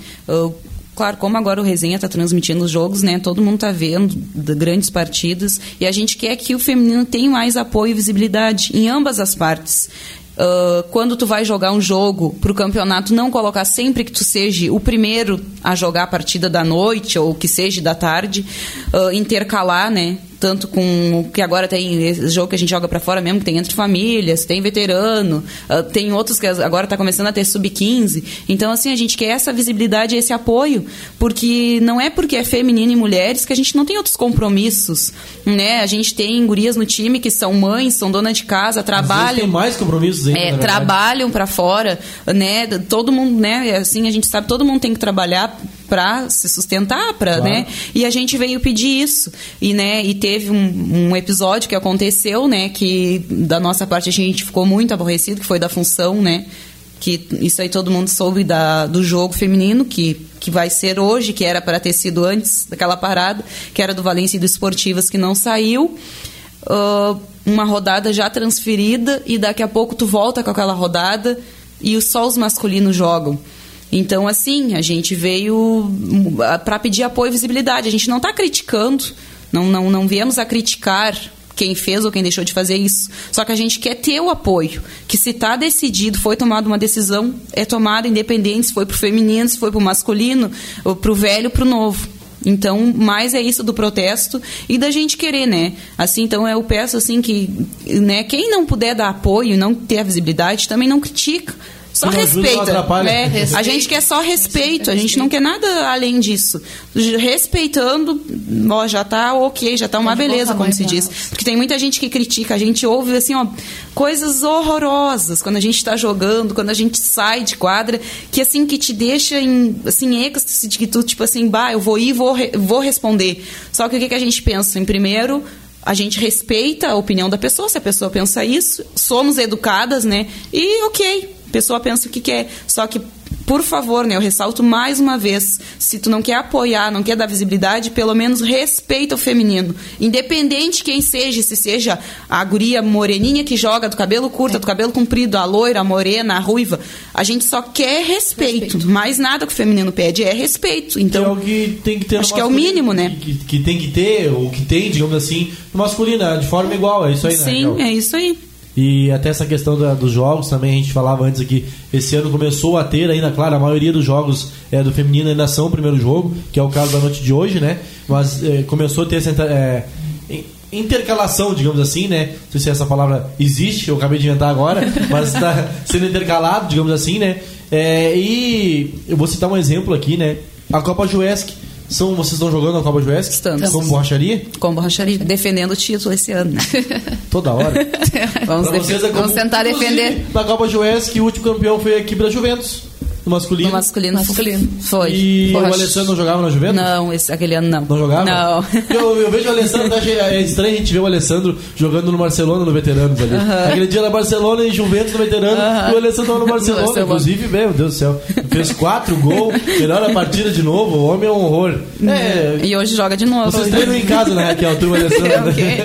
[SPEAKER 2] Claro, como agora o Resenha está transmitindo os jogos, né? Todo mundo está vendo de grandes partidas e a gente quer que o feminino tenha mais apoio e visibilidade em ambas as partes. Ah, quando tu vai jogar um jogo pro campeonato, não colocar sempre que tu seja o primeiro a jogar a partida da noite ou que seja da tarde, ah, intercalar, né? Tanto com o que agora tem esse jogo que a gente joga para fora mesmo, que tem entre famílias, tem veterano, uh, tem outros que agora está começando a ter sub-15. Então, assim, a gente quer essa visibilidade e esse apoio, porque não é porque é feminino e mulheres que a gente não tem outros compromissos, né? A gente tem gurias no time que são mães, são donas de casa, trabalham...
[SPEAKER 1] tem mais compromissos ainda,
[SPEAKER 2] é, Trabalham para fora, né? Todo mundo, né? Assim, a gente sabe, todo mundo tem que trabalhar para se sustentar, para, claro. né? E a gente veio pedir isso e, né? E teve um, um, episódio que aconteceu, né? Que da nossa parte a gente ficou muito aborrecido, que foi da função, né? Que isso aí todo mundo soube da, do jogo feminino que que vai ser hoje, que era para ter sido antes daquela parada, que era do Valência e do Esportivas que não saiu. Uh, uma rodada já transferida e daqui a pouco tu volta com aquela rodada e só os masculinos jogam. Então, assim, a gente veio para pedir apoio e visibilidade. A gente não está criticando, não, não, não viemos a criticar quem fez ou quem deixou de fazer isso. Só que a gente quer ter o apoio. Que se está decidido, foi tomada uma decisão, é tomada independente se foi para o feminino, se foi para o masculino, para o velho, para o novo. Então, mais é isso do protesto e da gente querer, né? Assim, então eu peço assim que, né, quem não puder dar apoio, não ter a visibilidade, também não critica só respeita. Né? A gente quer só respeito, a gente não quer nada além disso. Respeitando, ó, já tá ok, já tá uma beleza, como se diz. Porque tem muita gente que critica, a gente ouve assim, ó, coisas horrorosas quando a gente está jogando, quando a gente sai de quadra, que assim, que te deixa em, assim, êxtase de que tu, tipo assim, bah, eu vou ir, vou, vou responder. Só que o que, que a gente pensa? Em primeiro, a gente respeita a opinião da pessoa, se a pessoa pensa isso, somos educadas, né? E ok, a pessoa pensa o que quer. Só que, por favor, né, eu ressalto mais uma vez, se tu não quer apoiar, não quer dar visibilidade, pelo menos respeita o feminino. Independente quem seja, se seja a guria moreninha que joga do cabelo curto, é. do cabelo comprido, a loira, a morena, a ruiva, a gente só quer respeito. respeito. Mais nada que o feminino pede é respeito. Então,
[SPEAKER 1] é o que tem que ter
[SPEAKER 2] acho que é o mínimo, né?
[SPEAKER 1] Que, que, tem que ter, ou que tem, digamos assim, masculina, de forma igual, é isso aí,
[SPEAKER 2] né? Sim, é isso aí.
[SPEAKER 1] E até essa questão da, dos jogos também, a gente falava antes aqui, esse ano começou a ter ainda, claro, a maioria dos jogos é, do feminino ainda são o primeiro jogo, que é o caso da noite de hoje, né? Mas é, começou a ter essa é, intercalação, digamos assim, né? Não sei se essa palavra existe, eu acabei de inventar agora, (laughs) mas está sendo intercalado, digamos assim, né? É, e eu vou citar um exemplo aqui, né? A Copa Juesc são, vocês estão jogando na Copa Juesc?
[SPEAKER 2] Estamos.
[SPEAKER 1] Com borracharia?
[SPEAKER 2] Com borracharia. Defendendo o título esse ano, né? (laughs)
[SPEAKER 1] Toda hora.
[SPEAKER 2] vamos, é vamos tentar defender.
[SPEAKER 1] Na Copa Juesc, o último campeão foi a equipe da Juventus. No masculino?
[SPEAKER 2] No masculino. masculino. Foi.
[SPEAKER 1] E o Alessandro não jogava na Juventus?
[SPEAKER 2] Não, esse, aquele ano não.
[SPEAKER 1] Não jogava?
[SPEAKER 2] Não. (laughs)
[SPEAKER 1] Eu, eu vejo o Alessandro, é estranho a gente ver o Alessandro jogando no Barcelona no Veteranos ali. Uh -huh. Aquele dia na Barcelona e Juventus no Veterano, uh -huh. e o Alessandro no Barcelona. Barcelona. Inclusive, meu Deus do céu, fez quatro gols, melhor a partida de novo, o homem é um horror.
[SPEAKER 2] É, e hoje joga de novo.
[SPEAKER 1] Vocês treinam em casa, né, que (laughs) é o turma (laughs) Alessandro. Okay.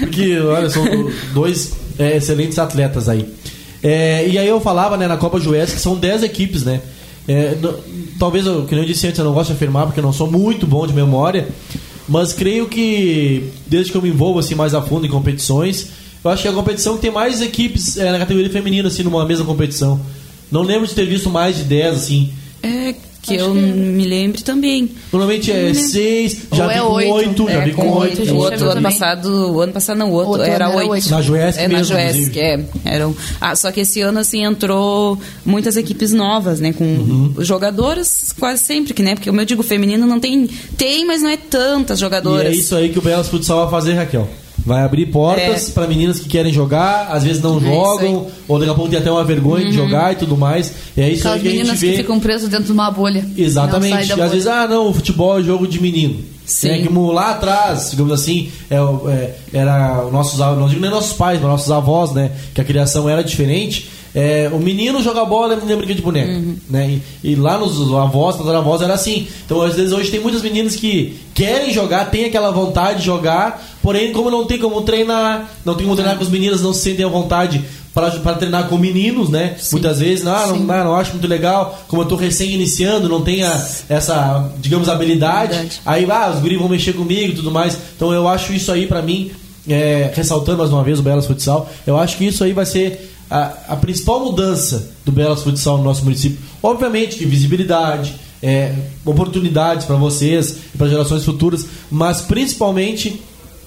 [SPEAKER 1] Porque, olha, são dois é, excelentes atletas aí. É, e aí eu falava, né, na Copa Jués que são 10 equipes, né? É, talvez, eu, como eu disse antes, eu não gosto de afirmar porque eu não sou muito bom de memória, mas creio que desde que eu me envolvo assim mais a fundo em competições, eu acho que é a competição que tem mais equipes é, na categoria feminina assim numa mesma competição. Não lembro de ter visto mais de 10 assim.
[SPEAKER 2] É, que Acho eu que... me lembre também.
[SPEAKER 1] Normalmente é seis, já Ou vi é com oito, já vi com oito.
[SPEAKER 2] O outro ano passado, o ano passado não, o outro, outro era oito.
[SPEAKER 1] Na Juesc
[SPEAKER 2] é,
[SPEAKER 1] mesmo,
[SPEAKER 2] na Juesc, é. Eram, ah, só que esse ano, assim, entrou muitas equipes novas, né, com uhum. jogadoras quase sempre, que, né, porque como eu digo, feminino não tem, tem, mas não é tantas jogadoras.
[SPEAKER 1] E é isso aí que o Belas Futsal vai fazer, Raquel. Vai abrir portas é. para meninas que querem jogar, às vezes não é jogam, ou daqui a pouco tem até uma vergonha uhum. de jogar e tudo mais. É isso
[SPEAKER 3] Aquelas
[SPEAKER 1] aí que a gente
[SPEAKER 3] meninas
[SPEAKER 1] vê.
[SPEAKER 3] que ficam presas dentro de uma bolha.
[SPEAKER 1] Exatamente. E às vezes, ah, não, o futebol é jogo de menino. Sim. É, que lá atrás, digamos assim, é, é, era nossos, não digo nem nossos pais, mas nossos avós, né? Que a criação era diferente. É, o menino joga bola, a menina brinca de boneca. Uhum. Né? E, e, lá nos avós, nas avós era assim. Então, às vezes, hoje tem muitas meninas que querem jogar, têm aquela vontade de jogar, porém, como não tem como treinar, não tem como treinar com os meninos, não se sentem à vontade para treinar com meninos, né? Sim. Muitas vezes, ah, não, não, não, acho muito legal, como eu estou recém iniciando, não tenho essa, digamos, habilidade. Verdade. Aí, ah, os guris vão mexer comigo e tudo mais. Então, eu acho isso aí, para mim, é, ressaltando mais uma vez o Belas Futsal, eu acho que isso aí vai ser a, a principal mudança do Belas Futsal no nosso município, obviamente que visibilidade, é, oportunidades para vocês e para gerações futuras, mas principalmente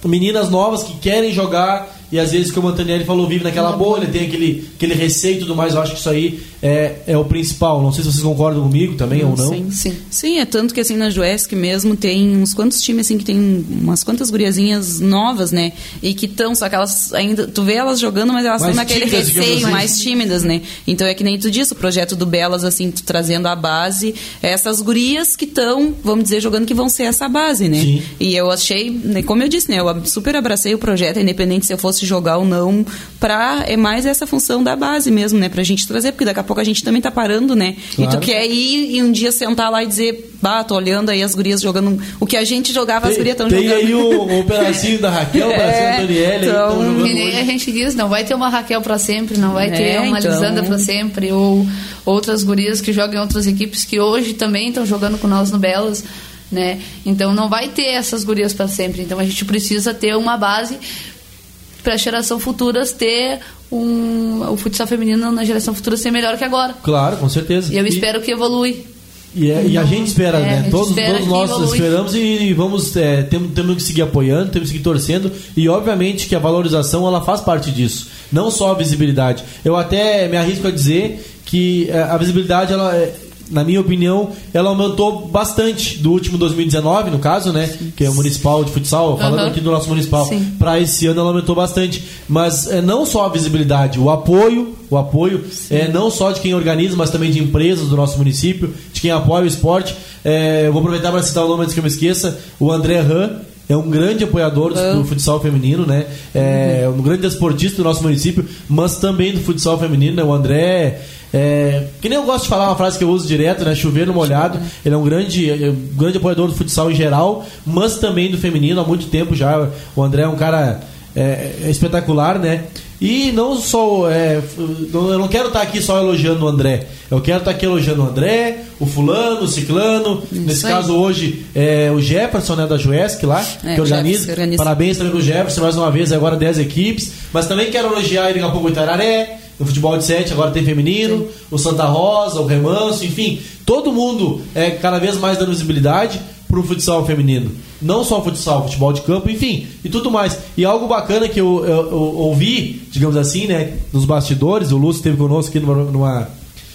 [SPEAKER 1] meninas novas que querem jogar e às vezes, como o Antonielli falou, vive naquela bolha, tem aquele, aquele receio e tudo mais. Eu acho que isso aí é, é o principal. Não sei se vocês concordam comigo também ou não.
[SPEAKER 2] Sim, sim. Sim, é tanto que assim na Joesc mesmo tem uns quantos times assim que tem umas quantas guriazinhas novas, né? E que estão, só que elas ainda. Tu vê elas jogando, mas elas estão naquele receio, assim. mais tímidas, né? Então é que nem tu disse, o projeto do Belas, assim, trazendo a base, essas gurias que estão, vamos dizer, jogando que vão ser essa base, né? Sim. E eu achei, né, como eu disse, né? Eu super abracei o projeto, independente se eu fosse jogar ou não, pra. É mais essa função da base mesmo, né? Pra gente trazer, porque daqui a pouco a gente também tá parando, né? Claro. E tu quer ir e um dia sentar lá e dizer, bah, tô olhando aí as gurias jogando o que a gente jogava,
[SPEAKER 1] tem,
[SPEAKER 2] as gurias estão jogando.
[SPEAKER 1] Tem aí o, o pedacinho da Raquel, o pedacinho é, da Daniela.
[SPEAKER 3] Então, que nem a gente diz, não vai ter uma Raquel para sempre, não vai é, ter uma então... Lisandra para sempre, ou outras gurias que jogam em outras equipes que hoje também estão jogando com nós no Belas. Né? Então não vai ter essas gurias para sempre. Então a gente precisa ter uma base para a geração futuras ter um, o futsal feminino na geração futura ser melhor que agora.
[SPEAKER 1] Claro, com certeza.
[SPEAKER 3] E eu e, espero que evolui.
[SPEAKER 1] E, é, e, a gente espera, é, né? Todos, espera todos nós evolui. esperamos e, e vamos é, temos, temos que seguir apoiando, temos que seguir torcendo e obviamente que a valorização ela faz parte disso, não só a visibilidade. Eu até me arrisco a dizer que é, a visibilidade ela é, na minha opinião, ela aumentou bastante do último 2019, no caso, né? Que é o municipal de futsal, falando uhum. aqui do nosso municipal, para esse ano ela aumentou bastante. Mas é, não só a visibilidade, o apoio, o apoio é não só de quem organiza, mas também de empresas do nosso município, de quem apoia o esporte. É, eu vou aproveitar para citar o nome antes que eu me esqueça, o André Han, é um grande apoiador do, do futsal feminino, né? É uhum. um grande esportista do nosso município, mas também do futsal feminino, né? O André é, que nem eu gosto de falar uma frase que eu uso direto, né? Chover no molhado. Ele é um grande, é um grande apoiador do futsal em geral, mas também do feminino há muito tempo já. O André é um cara é, é espetacular, né? E não só. É, eu não quero estar aqui só elogiando o André. Eu quero estar aqui elogiando o André, o fulano, o ciclano. Isso Nesse aí. caso, hoje, é, o Jefferson, né, da Juesc lá, é, que organiza. organiza. Parabéns também pro Jefferson, mais uma vez, agora 10 equipes. Mas também quero elogiar ele daqui a pouco o Itararé, no futebol de sete agora tem feminino, Sim. o Santa Rosa, o Remanso, enfim, todo mundo é cada vez mais dando visibilidade para o futsal feminino. Não só o futsal, futebol de campo, enfim, e tudo mais. E algo bacana que eu, eu, eu ouvi, digamos assim, né, nos bastidores, o Lúcio esteve conosco aqui numa, numa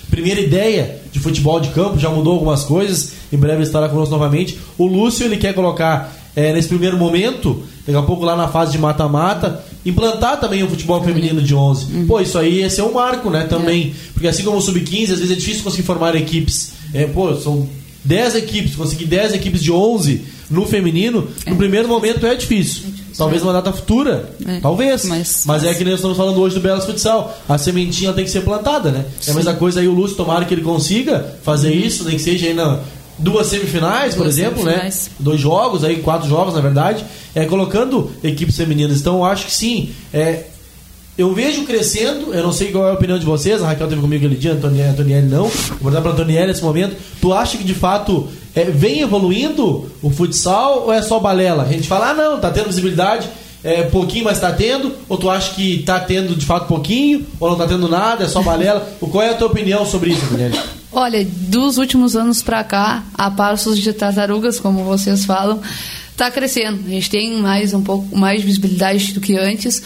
[SPEAKER 1] primeira ideia de futebol de campo, já mudou algumas coisas, em breve estará conosco novamente. O Lúcio, ele quer colocar é, nesse primeiro momento, daqui a pouco lá na fase de mata-mata, implantar também o futebol feminino de 11. Uhum. Pô, isso aí ia ser um marco, né, também. É. Porque assim como o Sub-15, às vezes é difícil conseguir formar equipes. É, pô, são 10 equipes, conseguir 10 equipes de 11 no feminino, é. no primeiro momento é difícil. É difícil talvez uma data futura, é. talvez. Mas, mas, é que nós estamos falando hoje do Belas Futsal. A sementinha tem que ser plantada, né? Sim. É a mesma coisa aí o Lúcio, tomara que ele consiga fazer uhum. isso, nem que seja aí na, duas semifinais, por exemplo, né? semifinais. né? Dois jogos, aí quatro jogos, na verdade, é, colocando equipes femininas. Então, eu acho que sim. É, eu vejo crescendo, eu não sei qual é a opinião de vocês, a Raquel teve comigo aquele dia, a Antonielli, Antonielli não. Vou dar para a Antonielli nesse momento. Tu acha que de fato é, vem evoluindo o futsal ou é só balela? A gente fala, ah, não, tá tendo visibilidade, é, pouquinho, mas tá tendo? Ou tu acha que tá tendo de fato pouquinho, ou não tá tendo nada, é só balela? Qual é a tua opinião sobre isso, Antonielli?
[SPEAKER 3] Olha, dos últimos anos para cá, a Passos de Tartarugas, como vocês falam, está crescendo. A gente tem mais um pouco mais visibilidade do que antes.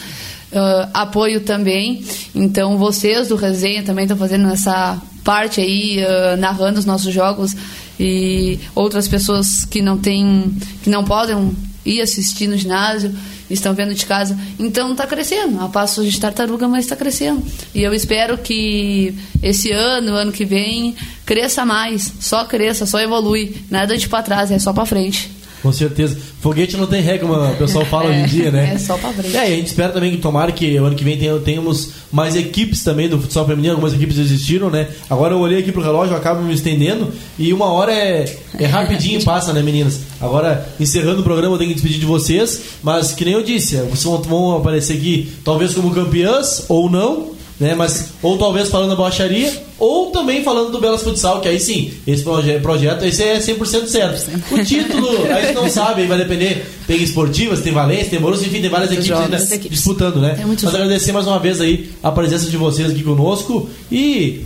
[SPEAKER 3] Uh, apoio também. Então, vocês do Resenha também estão fazendo essa parte aí, uh, narrando os nossos jogos e outras pessoas que não têm, que não podem ir assistir no ginásio estão vendo de casa. Então está crescendo, a passos de tartaruga, mas está crescendo. E eu espero que esse ano, ano que vem, cresça mais, só cresça, só evolui. Nada de para trás, é só para frente.
[SPEAKER 1] Com certeza. Foguete não tem ré, como o pessoal fala é, hoje em dia, né?
[SPEAKER 3] É só pra frente.
[SPEAKER 1] É, e a gente espera também que tomara que o ano que vem tenhamos mais equipes também do futsal feminino, algumas equipes existiram, né? Agora eu olhei aqui pro relógio, eu acabo me estendendo e uma hora é, é rapidinho passa, né, meninas? Agora, encerrando o programa, eu tenho que despedir de vocês, mas que nem eu disse, vocês vão aparecer aqui talvez como campeãs ou não, né? Mas, ou talvez falando da baixaria, ou também falando do Belas Futsal, que aí sim, esse proje projeto esse é 100% certo. O título, (laughs) a gente não sabe, vai depender. Tem esportivas, tem Valência, tem Borussia, enfim, tem várias equipes, ainda disputando, né? É Mas agradecer mais uma vez aí a presença de vocês aqui conosco e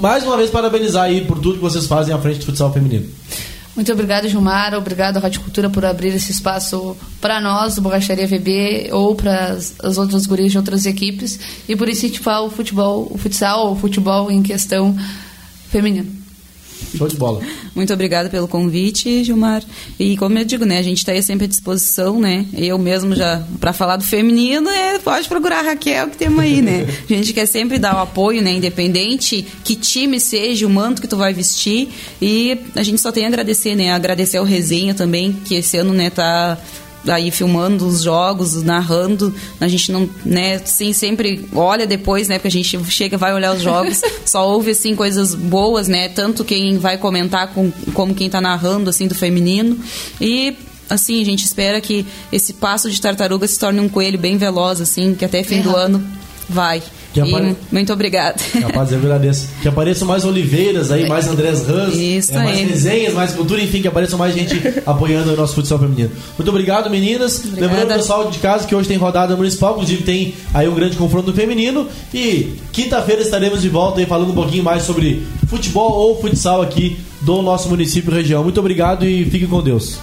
[SPEAKER 1] mais uma vez parabenizar aí por tudo que vocês fazem à frente do futsal feminino.
[SPEAKER 3] Muito obrigado, Gilmar. Obrigado, Rádio Cultura, por abrir esse espaço para nós, do Borracharia VB, ou para as outras gurias de outras equipes, e por incentivar o futebol, o futsal, o futebol em questão feminino.
[SPEAKER 1] Show de bola.
[SPEAKER 2] Muito obrigada pelo convite, Gilmar. E como eu digo, né, a gente está aí sempre à disposição, né? Eu mesmo já, para falar do feminino, é, pode procurar a Raquel que temos aí, né? A gente quer sempre dar o apoio, né? Independente que time seja, o manto que tu vai vestir. E a gente só tem a agradecer, né? Agradecer ao Resenha também, que esse ano, né, tá aí filmando os jogos, narrando. A gente não, né, sim, sempre olha depois, né, porque a gente chega vai olhar os jogos, (laughs) só ouve assim coisas boas, né, tanto quem vai comentar com, como quem está narrando assim do feminino. E assim, a gente espera que esse passo de tartaruga se torne um coelho bem veloz assim, que até fim do ano vai. Que apare... Muito obrigada.
[SPEAKER 1] Capaz, eu agradeço. Que apareçam mais Oliveiras aí, mais Andrés Rans, é, mais
[SPEAKER 2] aí.
[SPEAKER 1] resenhas, mais cultura, enfim, que apareçam mais gente (laughs) apoiando o nosso futsal feminino. Muito obrigado, meninas. Obrigada. Lembrando o pessoal de casa que hoje tem rodada municipal, inclusive tem aí um grande confronto feminino. E quinta-feira estaremos de volta aí falando um pouquinho mais sobre futebol ou futsal aqui do nosso município e região. Muito obrigado e fique com Deus.